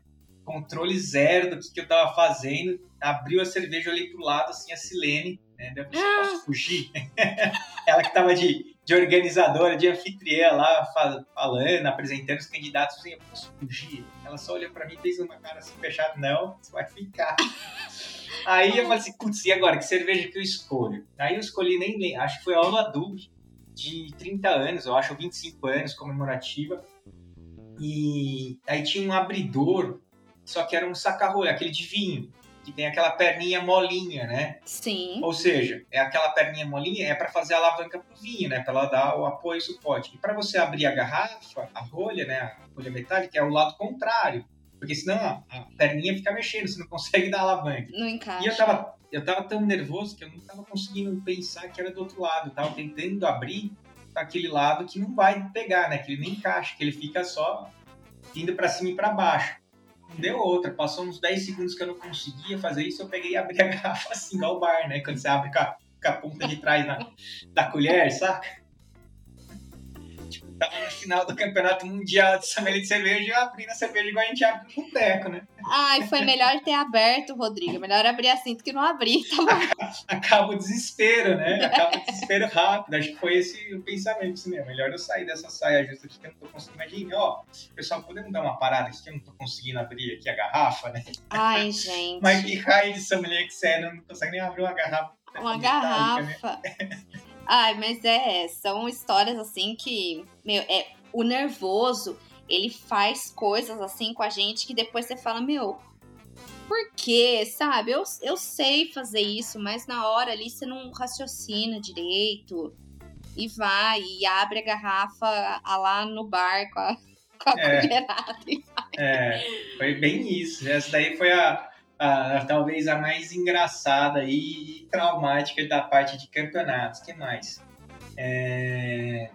Controle zero do que, que eu tava fazendo. Abriu a cerveja, olhei pro lado, assim, a Silene, né? Daí eu pensei, ah. posso fugir? Ela que tava de, de organizadora, de anfitriã lá, falando, apresentando os candidatos, assim, eu posso fugir? Ela só olhou pra mim e fez uma cara assim, fechada, não, você vai ficar. Aí eu falei assim, putz, e agora? Que cerveja que eu escolho? Aí eu escolhi, nem acho que foi a Oladu, de 30 anos, eu acho, 25 anos, comemorativa. E aí tinha um abridor, só que era um saca-rolha, aquele de vinho, que tem aquela perninha molinha, né? Sim. Ou seja, é aquela perninha molinha é para fazer a alavanca pro vinho, né? Para ela dar o apoio e suporte. E para você abrir a garrafa, a rolha, né? A rolha metálica é o lado contrário. Porque senão a, a perninha fica mexendo, você não consegue dar alavanca. Não encaixa. E eu tava eu tava tão nervoso que eu não tava conseguindo pensar que era do outro lado. Eu tava tentando abrir aquele lado que não vai pegar, né? Que ele nem encaixa, que ele fica só indo para cima e para baixo. Deu outra. Passou uns 10 segundos que eu não conseguia fazer isso, eu peguei e abri a garrafa assim, igual o bar, né? Quando você abre com a, com a ponta de trás na, da colher, saca? Tava no final do campeonato mundial de sommelier de cerveja e eu abri na cerveja igual a gente abre no boteco, né? Ai, foi melhor ter aberto, Rodrigo. Melhor abrir assim do que não abrir, tá bom? Acaba o desespero, né? Acaba o desespero rápido. Acho que foi esse o pensamento, assim, né? Melhor eu sair dessa saia justa aqui que eu não tô conseguindo. Imagina, ó, pessoal, podemos dar uma parada aqui que eu não tô conseguindo abrir aqui a garrafa, né? Ai, gente. Mas que raio de sommelier que você é, não consegue nem abrir uma garrafa. Uma garrafa. Né? Ai, mas é, são histórias assim que, meu, é o nervoso, ele faz coisas assim com a gente que depois você fala, meu, por quê? Sabe? Eu, eu sei fazer isso, mas na hora ali você não raciocina direito e vai e abre a garrafa lá no bar com a, com a é, colherada. É, foi bem isso. Essa daí foi a, a, talvez a mais engraçada e traumática da parte de campeonatos. que mais? É...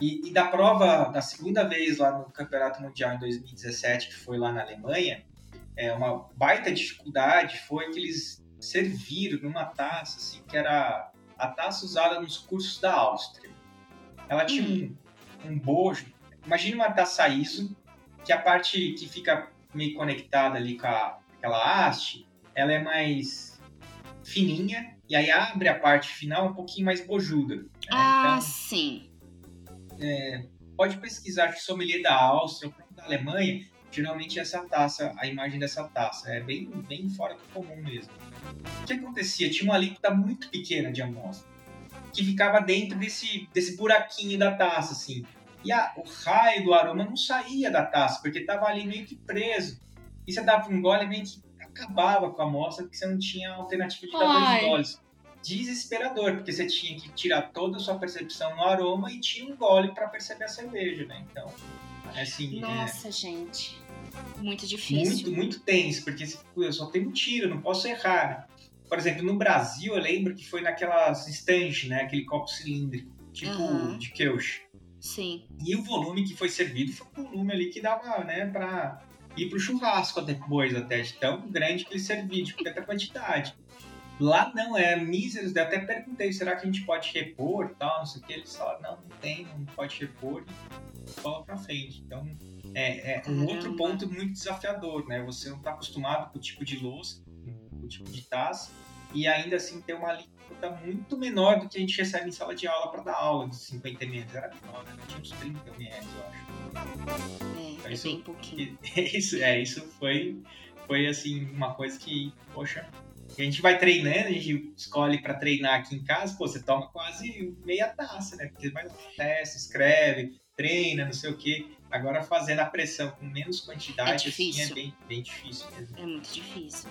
E, e, da prova, da segunda vez lá no Campeonato Mundial em 2017, que foi lá na Alemanha, é, uma baita dificuldade foi que eles serviram numa taça, assim, que era a taça usada nos cursos da Áustria. Ela tinha um, um bojo, imagine uma taça ISO, que a parte que fica meio conectada ali com a, aquela haste, ela é mais fininha e aí abre a parte final um pouquinho mais bojuda. Né? Ah, então, sim. É, pode pesquisar que sommelier da Áustria ou da Alemanha, geralmente essa taça, a imagem dessa taça é bem, bem fora do comum mesmo. O que acontecia? Tinha uma alíquota muito pequena de amostra que ficava dentro desse, desse buraquinho da taça, assim. E a, o raio do aroma não saía da taça, porque estava ali meio que preso. E você dava um gole meio que acabava com a amostra porque você não tinha alternativa de dar dois goles. Desesperador, porque você tinha que tirar toda a sua percepção no aroma e tinha um gole para perceber a cerveja, né? Então, assim. É Nossa, é... gente. Muito difícil. Muito, muito tenso, porque eu só tenho um tiro, não posso errar. Por exemplo, no Brasil, eu lembro que foi naquelas estantes, né? Aquele copo cilíndrico, tipo Uhum. de Kirsch. Sim. E o volume que foi servido foi um volume ali que dava, né, pra ir pro churrasco depois, até de tão grande que ele servia, de tanta quantidade. Lá não, é míseros, eu até perguntei, será que a gente pode repor tal, não sei o que, eles falaram, não, não tem, não pode repor, e bola pra frente. Então, é, é um outro ponto muito desafiador, né, você não tá acostumado com o tipo de louça, com o tipo de taça, e ainda assim ter uma alíquota muito menor do que a gente recebe em sala de aula para dar aula, de 50 ml, era menor, né? tinha uns 30 ml, eu acho. É, é Isso- bem pouquinho. E isso, é, isso foi, foi assim, uma coisa que, poxa, a gente vai treinando, a gente escolhe para treinar aqui em casa, pô, você toma quase meia taça, né? Porque vai lá, testa, escreve, treina, não sei o quê. Agora fazendo a pressão com menos quantidade, É assim, difícil. é bem, bem difícil mesmo. É muito difícil.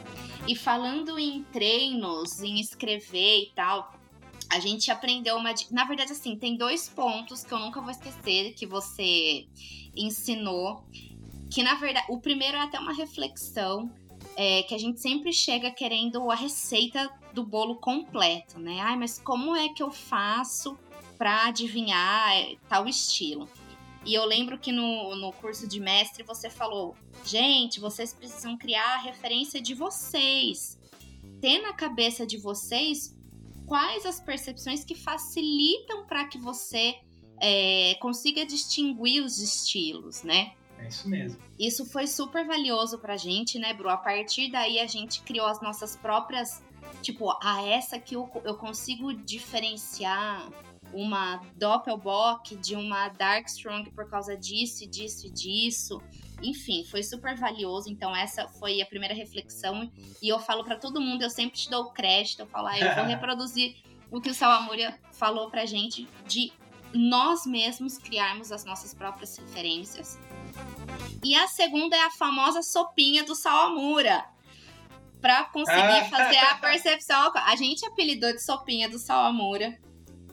E falando em treinos, em escrever e tal, a gente aprendeu uma. Na verdade, assim, tem dois pontos que eu nunca vou esquecer que você ensinou. Que na verdade, o primeiro é até uma reflexão. É, que a gente sempre chega querendo a receita do bolo completo, né? Ai, mas como é que eu faço pra adivinhar é, tal estilo? E eu lembro que no, no curso de mestre você falou: gente, vocês precisam criar a referência de vocês. Ter na cabeça de vocês quais as percepções que facilitam para que você é, consiga distinguir os estilos, né? É isso mesmo. Isso foi super valioso pra gente, né, Bru? A partir daí a gente criou as nossas próprias. Tipo, a essa aqui eu, eu consigo diferenciar uma Doppelbock de uma Darkstrong por causa disso, e disso e disso. Enfim, foi super valioso. Então, essa foi a primeira reflexão. E eu falo pra todo mundo, eu sempre te dou o crédito. Eu falo, ah, eu vou reproduzir o que o Salamura falou pra gente de nós mesmos criarmos as nossas próprias referências. E a segunda é a famosa sopinha do Salamura. Pra conseguir Ah. fazer a percepção. A gente apelidou de sopinha do Salamura.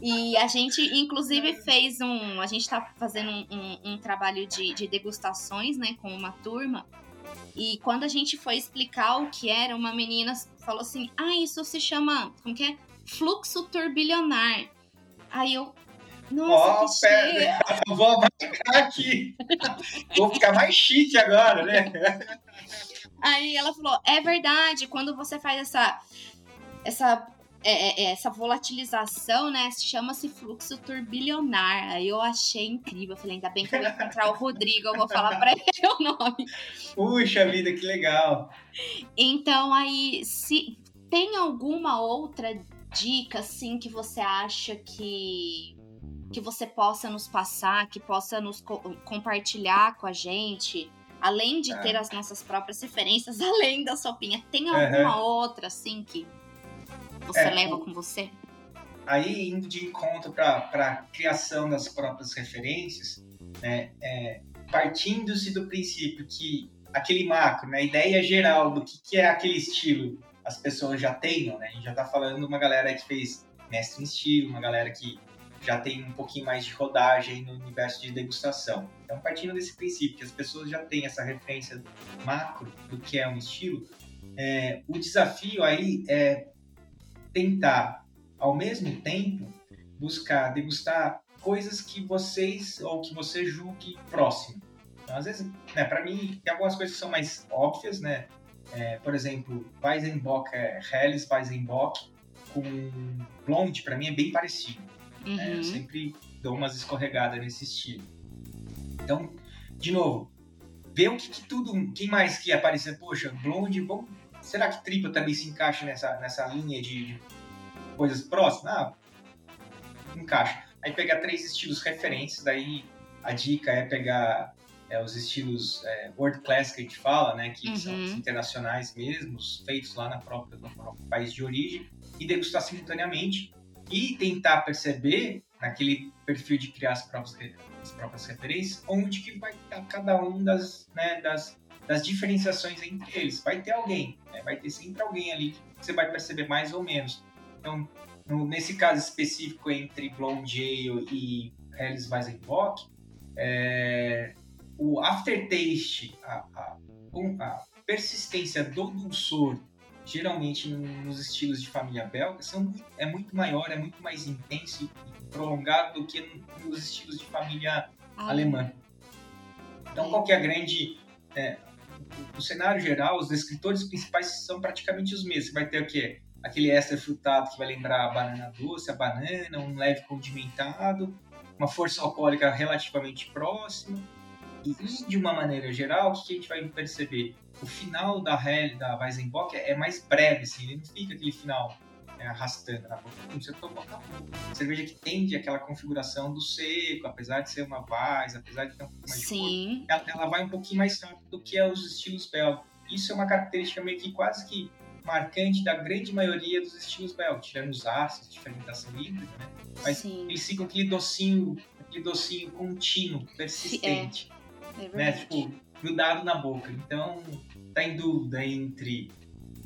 E a gente, inclusive, fez um. A gente tá fazendo um, um- um trabalho de, de degustações, né, com uma turma. E quando a gente foi explicar o que era, uma menina falou assim: Ah, isso se chama. Como que é? Fluxo turbilionar. Aí eu. Nossa, Ó, que pera, vou marcar aqui. Vou ficar mais chique agora, né? Aí ela falou: é verdade, quando você faz essa. essa. É, é, essa volatilização, né? Chama-se fluxo turbilionar. Aí eu achei incrível. Eu falei, ainda bem que eu vou encontrar o Rodrigo, eu vou falar pra ele o nome. Puxa vida, que legal. Então, aí, se tem alguma outra dica, assim, que você acha que que você possa nos passar, que possa nos co- compartilhar com a gente, além de Ah. ter as nossas próprias referências, além da sopinha, tem alguma outra, assim, que você É, leva com você? Aí, indo de encontro para a criação das próprias referências, né, é, partindo-se do princípio que aquele macro, né, a ideia geral do que, que é aquele estilo, as pessoas já tenham, né? A gente já está falando de uma galera que fez mestre em estilo, uma galera que já tem um pouquinho mais de rodagem no universo de degustação. Então, partindo desse princípio que as pessoas já têm essa referência macro do que é um estilo, é, o desafio aí é tentar ao mesmo tempo, buscar degustar coisas que vocês ou que você julgue próximo. Então, às vezes, né, para mim, tem algumas coisas que são mais óbvias, né? É, por exemplo, Weizenbock, é, Helles Weizenbock com Blonde, para mim é bem parecido. né? Eu Uhum. sempre dou umas escorregadas nesse estilo. Então, de novo, ver o que, que tudo, quem mais que aparecer, poxa, Blonde, vamos, será que Tripa também se encaixa nessa, nessa linha de, de coisas próximas? Ah, encaixa. Aí pegar três estilos referentes, daí a dica é pegar é, os estilos é, world class que a gente fala, né, que são Uhum. os internacionais mesmos, feitos lá na própria, no próprio país de origem, e degustar simultaneamente e tentar perceber naquele perfil de criar as próprias, as próprias referências, onde que vai estar cada um das, né, das, das diferenciações entre eles. Vai ter alguém, né, vai ter sempre alguém ali que você vai perceber mais ou menos. Então, no- nesse caso específico entre Blonde Ale e Helles Weizenbock, é, o aftertaste, a, a, a persistência do dulçor, geralmente nos estilos de família belga, são, é muito maior, é muito mais intenso e prolongado do que nos estilos de família ah. alemã. Então, qual é a grande... É, o cenário geral, os descritores principais são praticamente os mesmos. Você vai ter o quê? Aquele éster frutado que vai lembrar a banana doce, a banana, um leve condimentado, uma força alcoólica relativamente próxima. E, de uma maneira geral, o que a gente vai perceber? O final da Hell, da Weizenbock é mais breve, assim, ele não fica aquele final é, arrastando na boca. Você tomou, acabou. Cerveja que tende aquela configuração do seco, apesar de ser uma Weiss, apesar de ter um pouco mais Sim. de cor, ela, ela, vai um pouquinho mais rápido do que os estilos belgas. Isso é uma característica meio que quase que marcante da grande maioria dos estilos belgas, tirando os ácidos de fermentação híbrida, né? Mas Sim. eles ficam aquele docinho, aquele docinho contínuo, persistente. É, é né? Tipo, grudado na boca. Então, tá em dúvida entre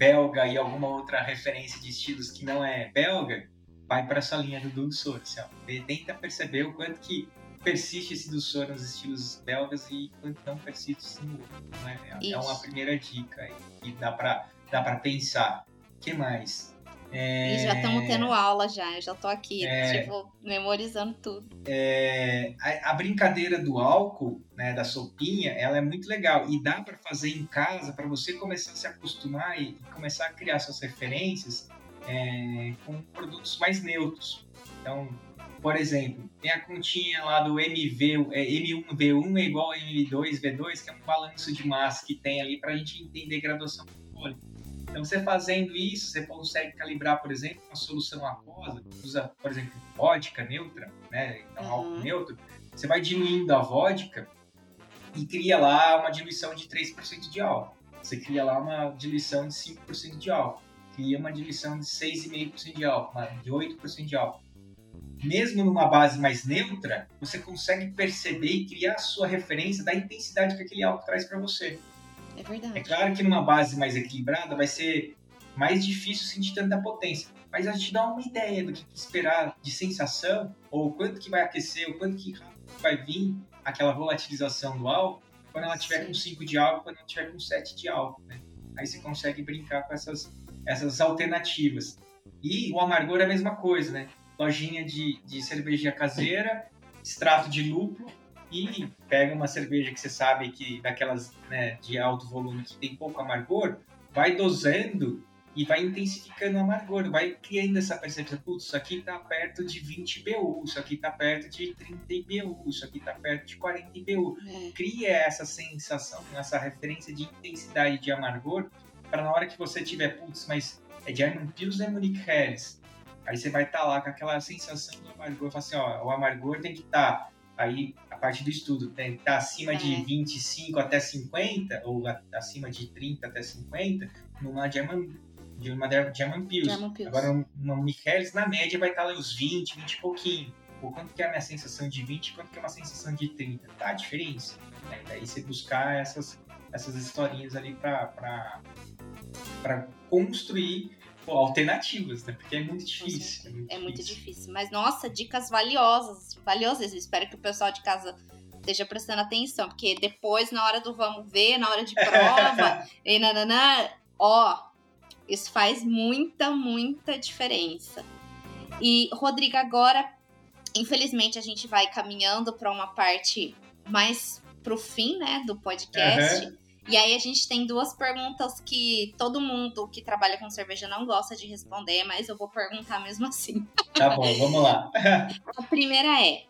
belga e alguma outra referência de estilos que não é belga, vai para essa linha do dulçor. Assim. Tenta perceber o quanto que persiste esse dulçor nos estilos belgas e quanto não persiste no outro. Né? É, uma primeira dica que dá para dá para pensar. O que mais? É... E já estamos tendo aula já, eu já tô aqui, é... tipo, memorizando tudo. É... A, a, brincadeira do álcool, né, da sopinha, ela é muito legal e dá para fazer em casa para você começar a se acostumar e, e começar a criar suas referências é, com produtos mais neutros. Então, por exemplo, tem a continha lá do MV, é, M1V1 é igual a M2V2, que é um balanço de massa que tem ali para a gente entender graduação alcoólica. Então, você fazendo isso, você consegue calibrar, por exemplo, uma solução aquosa, usa, por exemplo, vodka neutra, né? Então, uhum. álcool neutro. Você vai diluindo a vodka e cria lá uma diluição de 3% de álcool. Você cria lá uma diluição de 5% de álcool. Cria uma diluição de 6,5% de álcool, de 8% de álcool. Mesmo numa base mais neutra, você consegue perceber e criar a sua referência da intensidade que aquele álcool traz para você. É verdade. É claro que numa base mais equilibrada vai ser mais difícil sentir tanta potência. Mas a gente dá uma ideia do que esperar de sensação, ou quanto que vai aquecer, ou quanto que vai vir aquela volatilização do álcool quando ela tiver Sim. com 5 de álcool, quando ela tiver com 7 de álcool. Né? Aí você consegue brincar com essas, essas alternativas. E o amargor é a mesma coisa, né? Lojinha de, de cerveja caseira, extrato de lúpulo, e pega uma cerveja que você sabe que daquelas né, de alto volume que tem pouco amargor, vai dosando e vai intensificando o amargor, vai criando essa percepção, putz, isso aqui está perto de 20 BU, isso aqui está perto de 30 BU, isso aqui está perto de 40 BU. É. Cria essa sensação, essa referência de intensidade de amargor, para na hora que você tiver, putz, mas é German Pilsner ou Munich Helles? Aí você vai estar tá lá com aquela sensação do amargor, fala assim, ó, o amargor tem que estar tá aí parte do estudo tem que estar acima é. de 25 até 50 ou acima de 30 até 50 numa German de uma German Pills. German Pills. Agora uma Michelis na média vai estar lá os 20, 20 e pouquinho. Por quanto que é a minha sensação de 20 quanto que é uma sensação de 30? Tá a diferença. Né? Daí você buscar essas, essas historinhas ali para construir pô, alternativas, né? Porque é muito difícil. É, muito, é muito difícil. Mas, nossa, dicas valiosas. Valiosas. Eu espero que o pessoal de casa esteja prestando atenção, porque depois, na hora do vamos ver, na hora de prova, e nananã, ó, isso faz muita, muita diferença. E, Rodrigo, agora, infelizmente, a gente vai caminhando para uma parte mais pro fim, né, do podcast. Uhum. E aí a gente tem duas perguntas que todo mundo que trabalha com cerveja não gosta de responder, mas eu vou perguntar mesmo assim. Tá bom, vamos lá. a primeira é: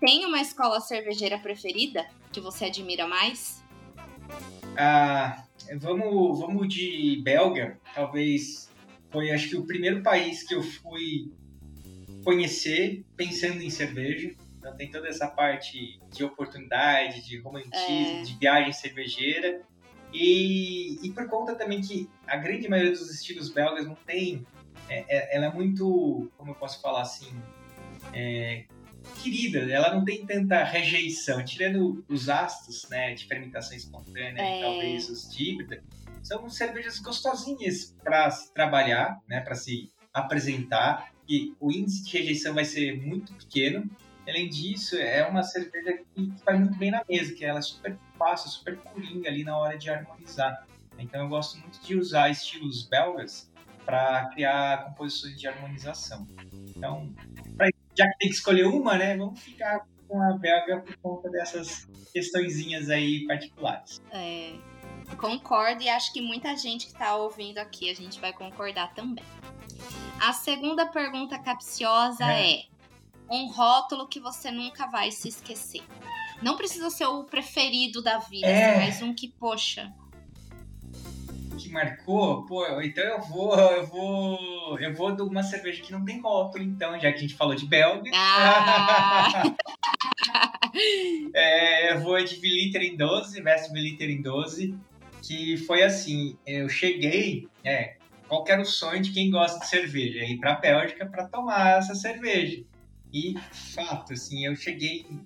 tem uma escola cervejeira preferida que você admira mais? Ah, vamos, vamos de belga. Talvez foi, acho que o primeiro país que eu fui conhecer pensando em cerveja. Então tem toda essa parte de oportunidade, de romantismo, é... de viagem cervejeira. E, e por conta também que a grande maioria dos estilos belgas não tem. É, é, ela é muito, como eu posso falar assim, é, querida, ela não tem tanta rejeição. Tirando os astos, né, de fermentação espontânea e é. talvez os de híbrida, são cervejas gostosinhas para se trabalhar, né, para se apresentar. E o índice de rejeição vai ser muito pequeno. Além disso, é uma cerveja que faz muito bem na mesa, que ela é super fácil, super purinha ali na hora de harmonizar. Então eu gosto muito de usar estilos belgas para criar composições de harmonização. Então, pra, já que tem que escolher uma, né, vamos ficar com a belga por conta dessas questõezinhas aí particulares. É, concordo e acho que muita gente que está ouvindo aqui a gente vai concordar também. A segunda pergunta capciosa é. é um rótulo que você nunca vai se esquecer. Não precisa ser o preferido da vida, é. mas um que, poxa. Que marcou? Pô, então eu vou, eu vou. Eu vou de uma cerveja que não tem rótulo, então, já que a gente falou de belga. Ah. é, eu vou de Militer em 12, Veste Militer em 12. Que foi assim, eu cheguei, é, qual era o sonho de quem gosta de cerveja? Ir pra Bélgica para tomar essa cerveja. E, fato, assim, eu cheguei em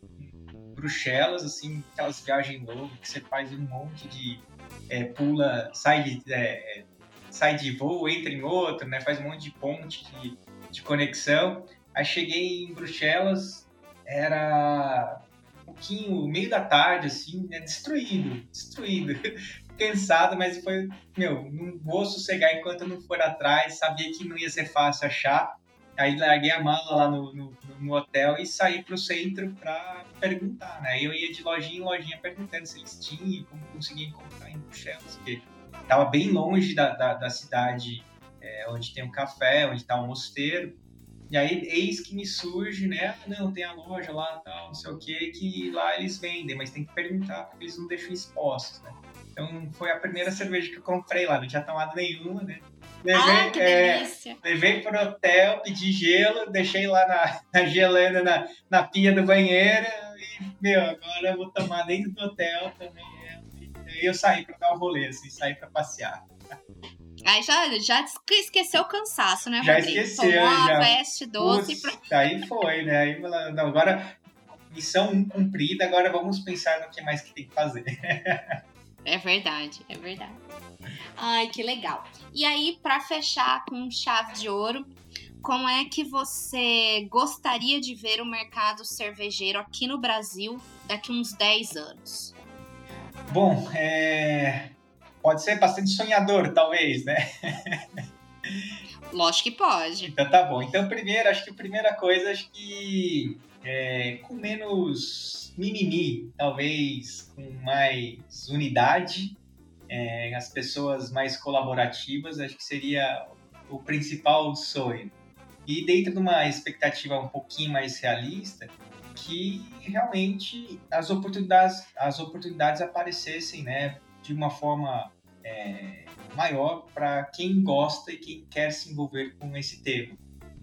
Bruxelas, assim, aquelas viagens longas que você faz um monte de é, pula, sai de, é, sai de voo, entra em outro, né? Faz um monte de ponte de, de conexão. Aí cheguei em Bruxelas, era um pouquinho, meio da tarde, assim, né? Destruído, destruído. Cansado, mas foi, meu, não vou sossegar enquanto eu não for atrás. Sabia que não ia ser fácil achar. Aí larguei a mala lá no, no, no hotel e saí pro centro para perguntar, né? Eu ia de lojinha em lojinha perguntando se eles tinham, como conseguia encontrar em Bruxelas, porque tava bem longe da, da, da cidade é, onde tem um café, onde tá um mosteiro. E aí, eis que me surge, né? Ah, não, tem a loja lá, tal, não sei o que, que lá eles vendem, mas tem que perguntar, porque eles não deixam expostos, né? Então, foi a primeira cerveja que eu comprei lá, não tinha tomado nenhuma, né? Levei, ah, que delícia. É, levei pro hotel, pedi gelo, deixei lá na, na gelando na, na pia do banheiro e, meu, agora eu vou tomar dentro do hotel também. E eu saí pra dar um rolê, assim, saí pra passear. Aí já, já esqueceu o cansaço, né, já Rodrigo? Esqueceu, Tomou já. a veste doce. Pra... Aí foi, né? Aí, não, agora, missão cumprida, agora vamos pensar no que mais que tem que fazer. É verdade, é verdade. Ai, que legal. E aí, para fechar com chave de ouro, como é que você gostaria de ver o mercado cervejeiro aqui no Brasil daqui uns 10 anos? Bom, é... pode ser bastante sonhador, talvez, né? Lógico que pode. Então tá bom. Então, primeiro, acho que a primeira coisa, acho que é, com menos mimimi, talvez com mais unidade, é, as pessoas mais colaborativas, acho que seria o principal sonho. E dentro de uma expectativa um pouquinho mais realista, que realmente as oportunidades, as oportunidades aparecessem né, de uma forma é, maior para quem gosta e quem quer se envolver com esse tema.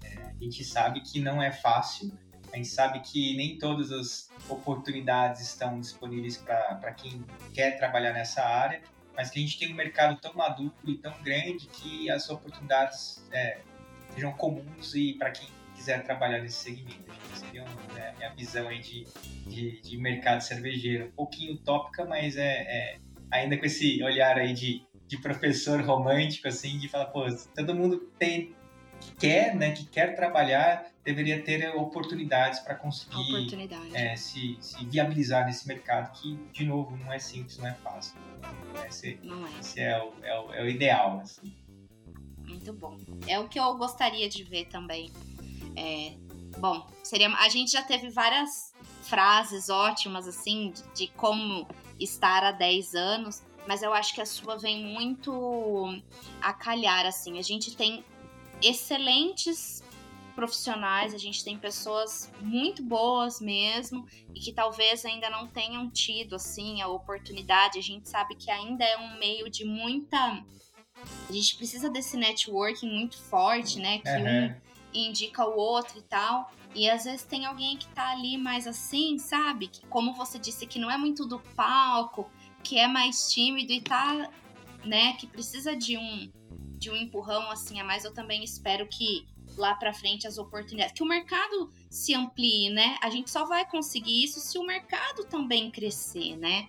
É, a gente sabe que não é fácil, a gente sabe que nem todas as oportunidades estão disponíveis para quem quer trabalhar nessa área, mas que a gente tem um mercado tão maduro e tão grande que as oportunidades é, sejam comuns e para quem quiser trabalhar nesse segmento. Acho que seria né, minha visão aí de, de, de, mercado cervejeiro. Um pouquinho utópica, mas é, é, ainda com esse olhar aí de, de professor romântico, assim, de falar, pô, todo mundo tem que quer, né, que quer trabalhar, deveria ter oportunidades para conseguir é, se, se, viabilizar nesse mercado, que, de novo, não é simples, não é fácil. Esse, não é. esse é, o, é, o, é o ideal. Assim. Muito bom. É o que eu gostaria de ver também. É, bom, seria, a gente já teve várias frases ótimas, assim, de, de como estar há 10 anos, mas eu acho que a sua vem muito a calhar, assim. A gente tem excelentes profissionais, a gente tem pessoas muito boas mesmo e que talvez ainda não tenham tido assim a oportunidade. A gente sabe que ainda é um meio de muita a gente precisa desse networking muito forte, né, que uhum. um indica o outro e tal. E às vezes tem alguém que tá ali mais assim, sabe? Que como você disse que não é muito do palco, que é mais tímido e tá, né, que precisa de um de um empurrão assim a mais, eu também espero que lá para frente as oportunidades, que o mercado se amplie, né? A gente só vai conseguir isso se o mercado também crescer, né?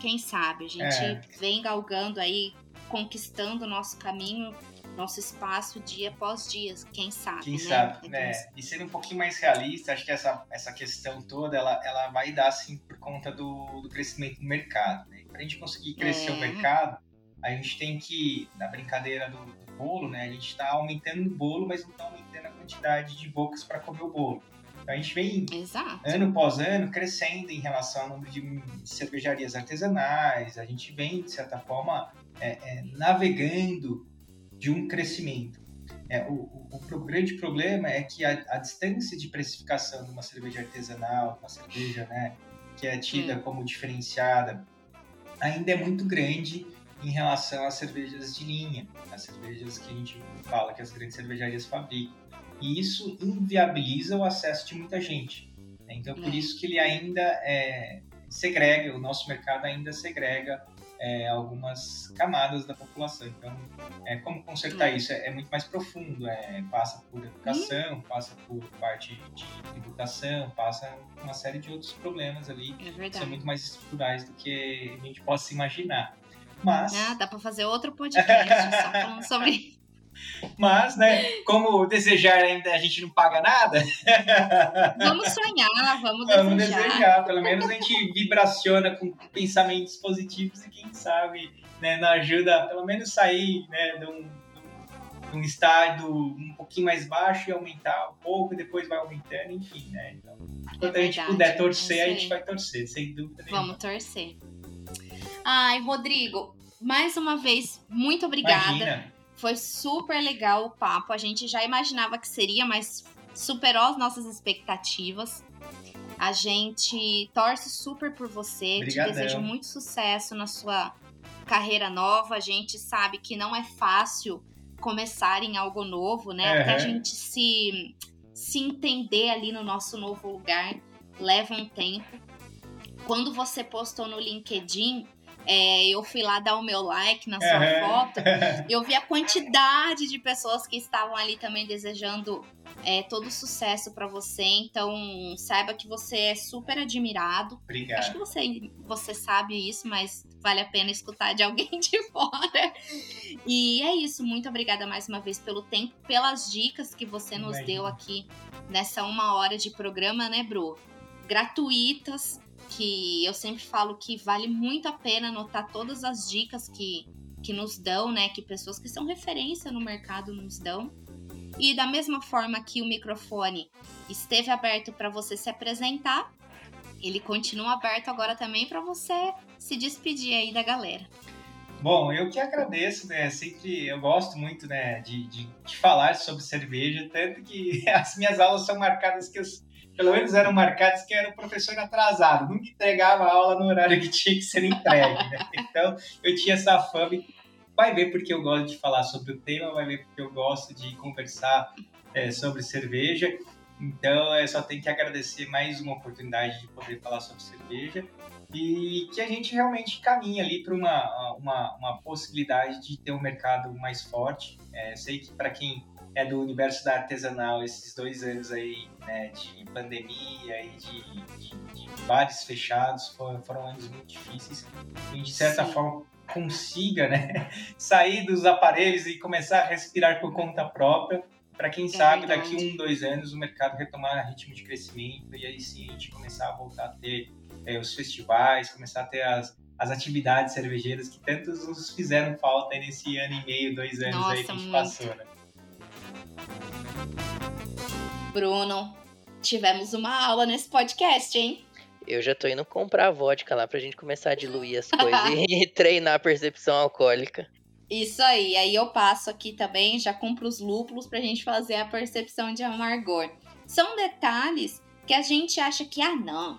Quem sabe a gente é. vem galgando aí, conquistando o nosso caminho nosso espaço dia após dia, quem sabe, Quem né? sabe, É né? E sendo um pouquinho mais realista, acho que essa, essa questão toda, ela, ela vai dar, assim, por conta do, do crescimento do mercado, né? Pra gente conseguir crescer É. o mercado, a gente tem que, na brincadeira do, do bolo, né? A gente tá aumentando o bolo, mas não tá aumentando a quantidade de bocas para comer o bolo. Então a gente vem Exato. ano após ano crescendo em relação ao número de cervejarias artesanais, a gente vem, de certa forma, é, é, navegando de um crescimento. É, o, o- o grande problema é que a, a distância de precificação de uma cerveja artesanal, uma cerveja né, que é tida como diferenciada, ainda é muito grande em relação às cervejas de linha, as cervejas que a gente fala que as grandes cervejarias fabricam. E isso inviabiliza o acesso de muita gente. né? Então, por É. isso que ele ainda é, segrega, o nosso mercado ainda segrega é, algumas camadas da população. Então, é, como consertar É. isso? É, é muito mais profundo, é, passa por educação, passa por parte de tributação, passa uma série de outros problemas ali É que são muito mais estruturais do que a gente possa imaginar. Mas, Ah, dá pra fazer outro podcast só falando sobre mas, né, como desejar ainda a gente não paga nada, Vamos sonhar, vamos, vamos desejar. desejar. Pelo menos a gente vibraciona com pensamentos positivos e quem sabe, né, não ajuda pelo menos sair, né, de um, de um estado um pouquinho mais baixo e aumentar um pouco, depois vai aumentando, enfim, né. Então, enquanto a gente verdade, puder é torcer, a gente vai torcer, sem dúvida nenhuma. Vamos torcer. Ai, Rodrigo, mais uma vez, muito obrigada. Imagina. Foi super legal o papo. A gente já imaginava que seria, mas superou as nossas expectativas. A gente torce super por você, Obrigadão. te deseja muito sucesso na sua carreira nova. A gente sabe que não é fácil começar em algo novo, né? Até a gente se, se entender ali no nosso novo lugar leva um tempo. Quando você postou no LinkedIn, é, eu fui lá dar o meu like na sua foto. Eu vi a quantidade de pessoas que estavam ali também desejando é, todo sucesso pra você. Então, saiba que você é super admirado. Acho Obrigado. que você, você sabe isso, mas vale a pena escutar de alguém de fora. E é isso. Muito obrigada mais uma vez pelo tempo, pelas dicas que você nos Imagina. deu aqui nessa uma hora de programa, né, Bru? Gratuitas, que eu sempre falo que vale muito a pena anotar todas as dicas que, que nos dão, né? Que pessoas que são referência no mercado nos dão. E da mesma forma que o microfone esteve aberto para você se apresentar, ele continua aberto agora também para você se despedir aí da galera. Bom, eu que agradeço, né? Sempre eu gosto muito, né, de, de, de falar sobre cerveja, tanto que as minhas aulas são marcadas que eu, pelo menos eram marcadas que era o professor atrasado, nunca entregava a aula no horário que tinha que ser entregue, né? Então, eu tinha essa fama vai ver porque eu gosto de falar sobre o tema, vai ver porque eu gosto de conversar é, sobre cerveja. Então, eu só tenho que agradecer mais uma oportunidade de poder falar sobre cerveja e que a gente realmente caminha ali para uma, uma, uma possibilidade de ter um mercado mais forte. É, sei que para quem é do universo da artesanal, esses dois anos aí né, de pandemia e de, de, de bares fechados foram, foram anos muito difíceis. E de certa Sim. forma consiga né, sair dos aparelhos e começar a respirar por conta própria. Para quem sabe, verdade. daqui um, dois anos o mercado retomar ritmo de crescimento e aí sim a gente começar a voltar a ter é, os festivais, começar a ter as, as atividades cervejeiras que tantos nos fizeram falta nesse ano e meio, dois anos aí que Nossa, a gente muito. passou, né? Bruno, tivemos uma aula nesse podcast, hein? Eu já tô indo comprar vodka lá pra gente começar a diluir as coisas e treinar a percepção alcoólica. Isso aí, aí eu passo aqui também, já compro os lúpulos pra gente fazer a percepção de amargor. São detalhes que a gente acha que, ah, não,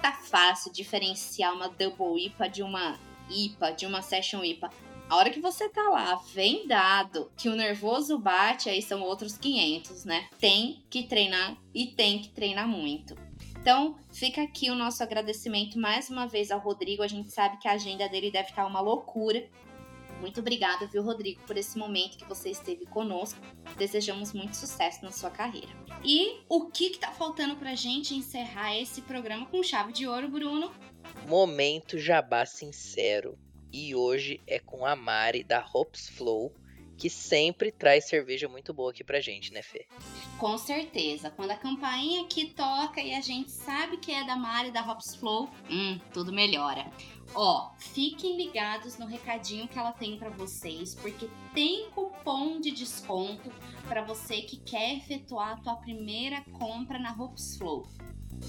tá fácil diferenciar uma Double IPA de uma IPA, de uma Session IPA. A hora que você tá lá, vem dado que o nervoso bate, aí são outros 500, né? Tem que treinar e tem que treinar muito. Então, fica aqui o nosso agradecimento mais uma vez ao Rodrigo. A gente sabe que a agenda dele deve estar uma loucura. Muito obrigada, viu, Rodrigo, por esse momento que você esteve conosco. Desejamos muito sucesso na sua carreira. E o que, que tá faltando pra gente encerrar esse programa com chave de ouro, Bruno? Momento jabá sincero. E hoje é com a Mari da Hops Flow, que sempre traz cerveja muito boa aqui pra gente, né, Fê? Com certeza. Quando a campainha aqui toca e a gente sabe que é da Mari da Hops Flow, hum, tudo melhora. Ó, fiquem ligados no recadinho que ela tem para vocês, porque tem cupom de desconto para você que quer efetuar a tua primeira compra na Hops Flow.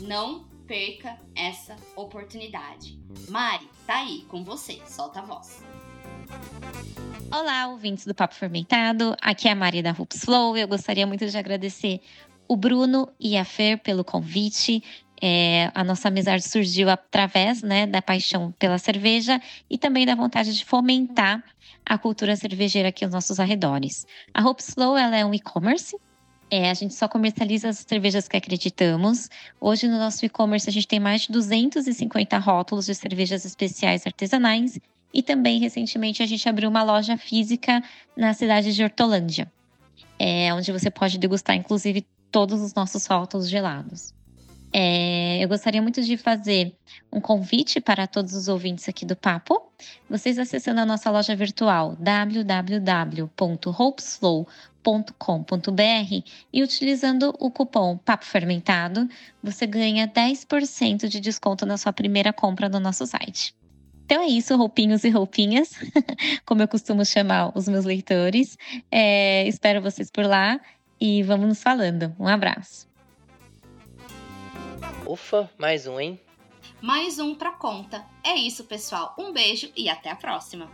Não perca essa oportunidade. Mari, tá aí com você, solta a voz. Olá, ouvintes do Papo Fermentado. Aqui é a Maria da Hoops Flow. Eu gostaria muito de agradecer o Bruno e a Fer pelo convite. É, a nossa amizade surgiu através né, da paixão pela cerveja e também da vontade de fomentar a cultura cervejeira aqui aos nossos arredores. A Hoops Flow ela é um e-commerce. É, a gente só comercializa as cervejas que acreditamos. Hoje no nosso e-commerce a gente tem mais de 250 rótulos de cervejas especiais artesanais e também, recentemente, a gente abriu uma loja física na cidade de Hortolândia, é, onde você pode degustar, inclusive, todos os nossos rótulos gelados. É, eu gostaria muito de fazer um convite para todos os ouvintes aqui do Papo. Vocês acessando a nossa loja virtual www.hopesflow.com.br e utilizando o cupom Papo Fermentado, você ganha 10% de desconto na sua primeira compra no nosso site. Então é isso, roupinhos e roupinhas, como eu costumo chamar os meus leitores. É, espero vocês por lá e vamos nos falando. Um abraço. Ufa, mais um, hein? Mais um pra conta. É isso, pessoal. Um beijo e até a próxima.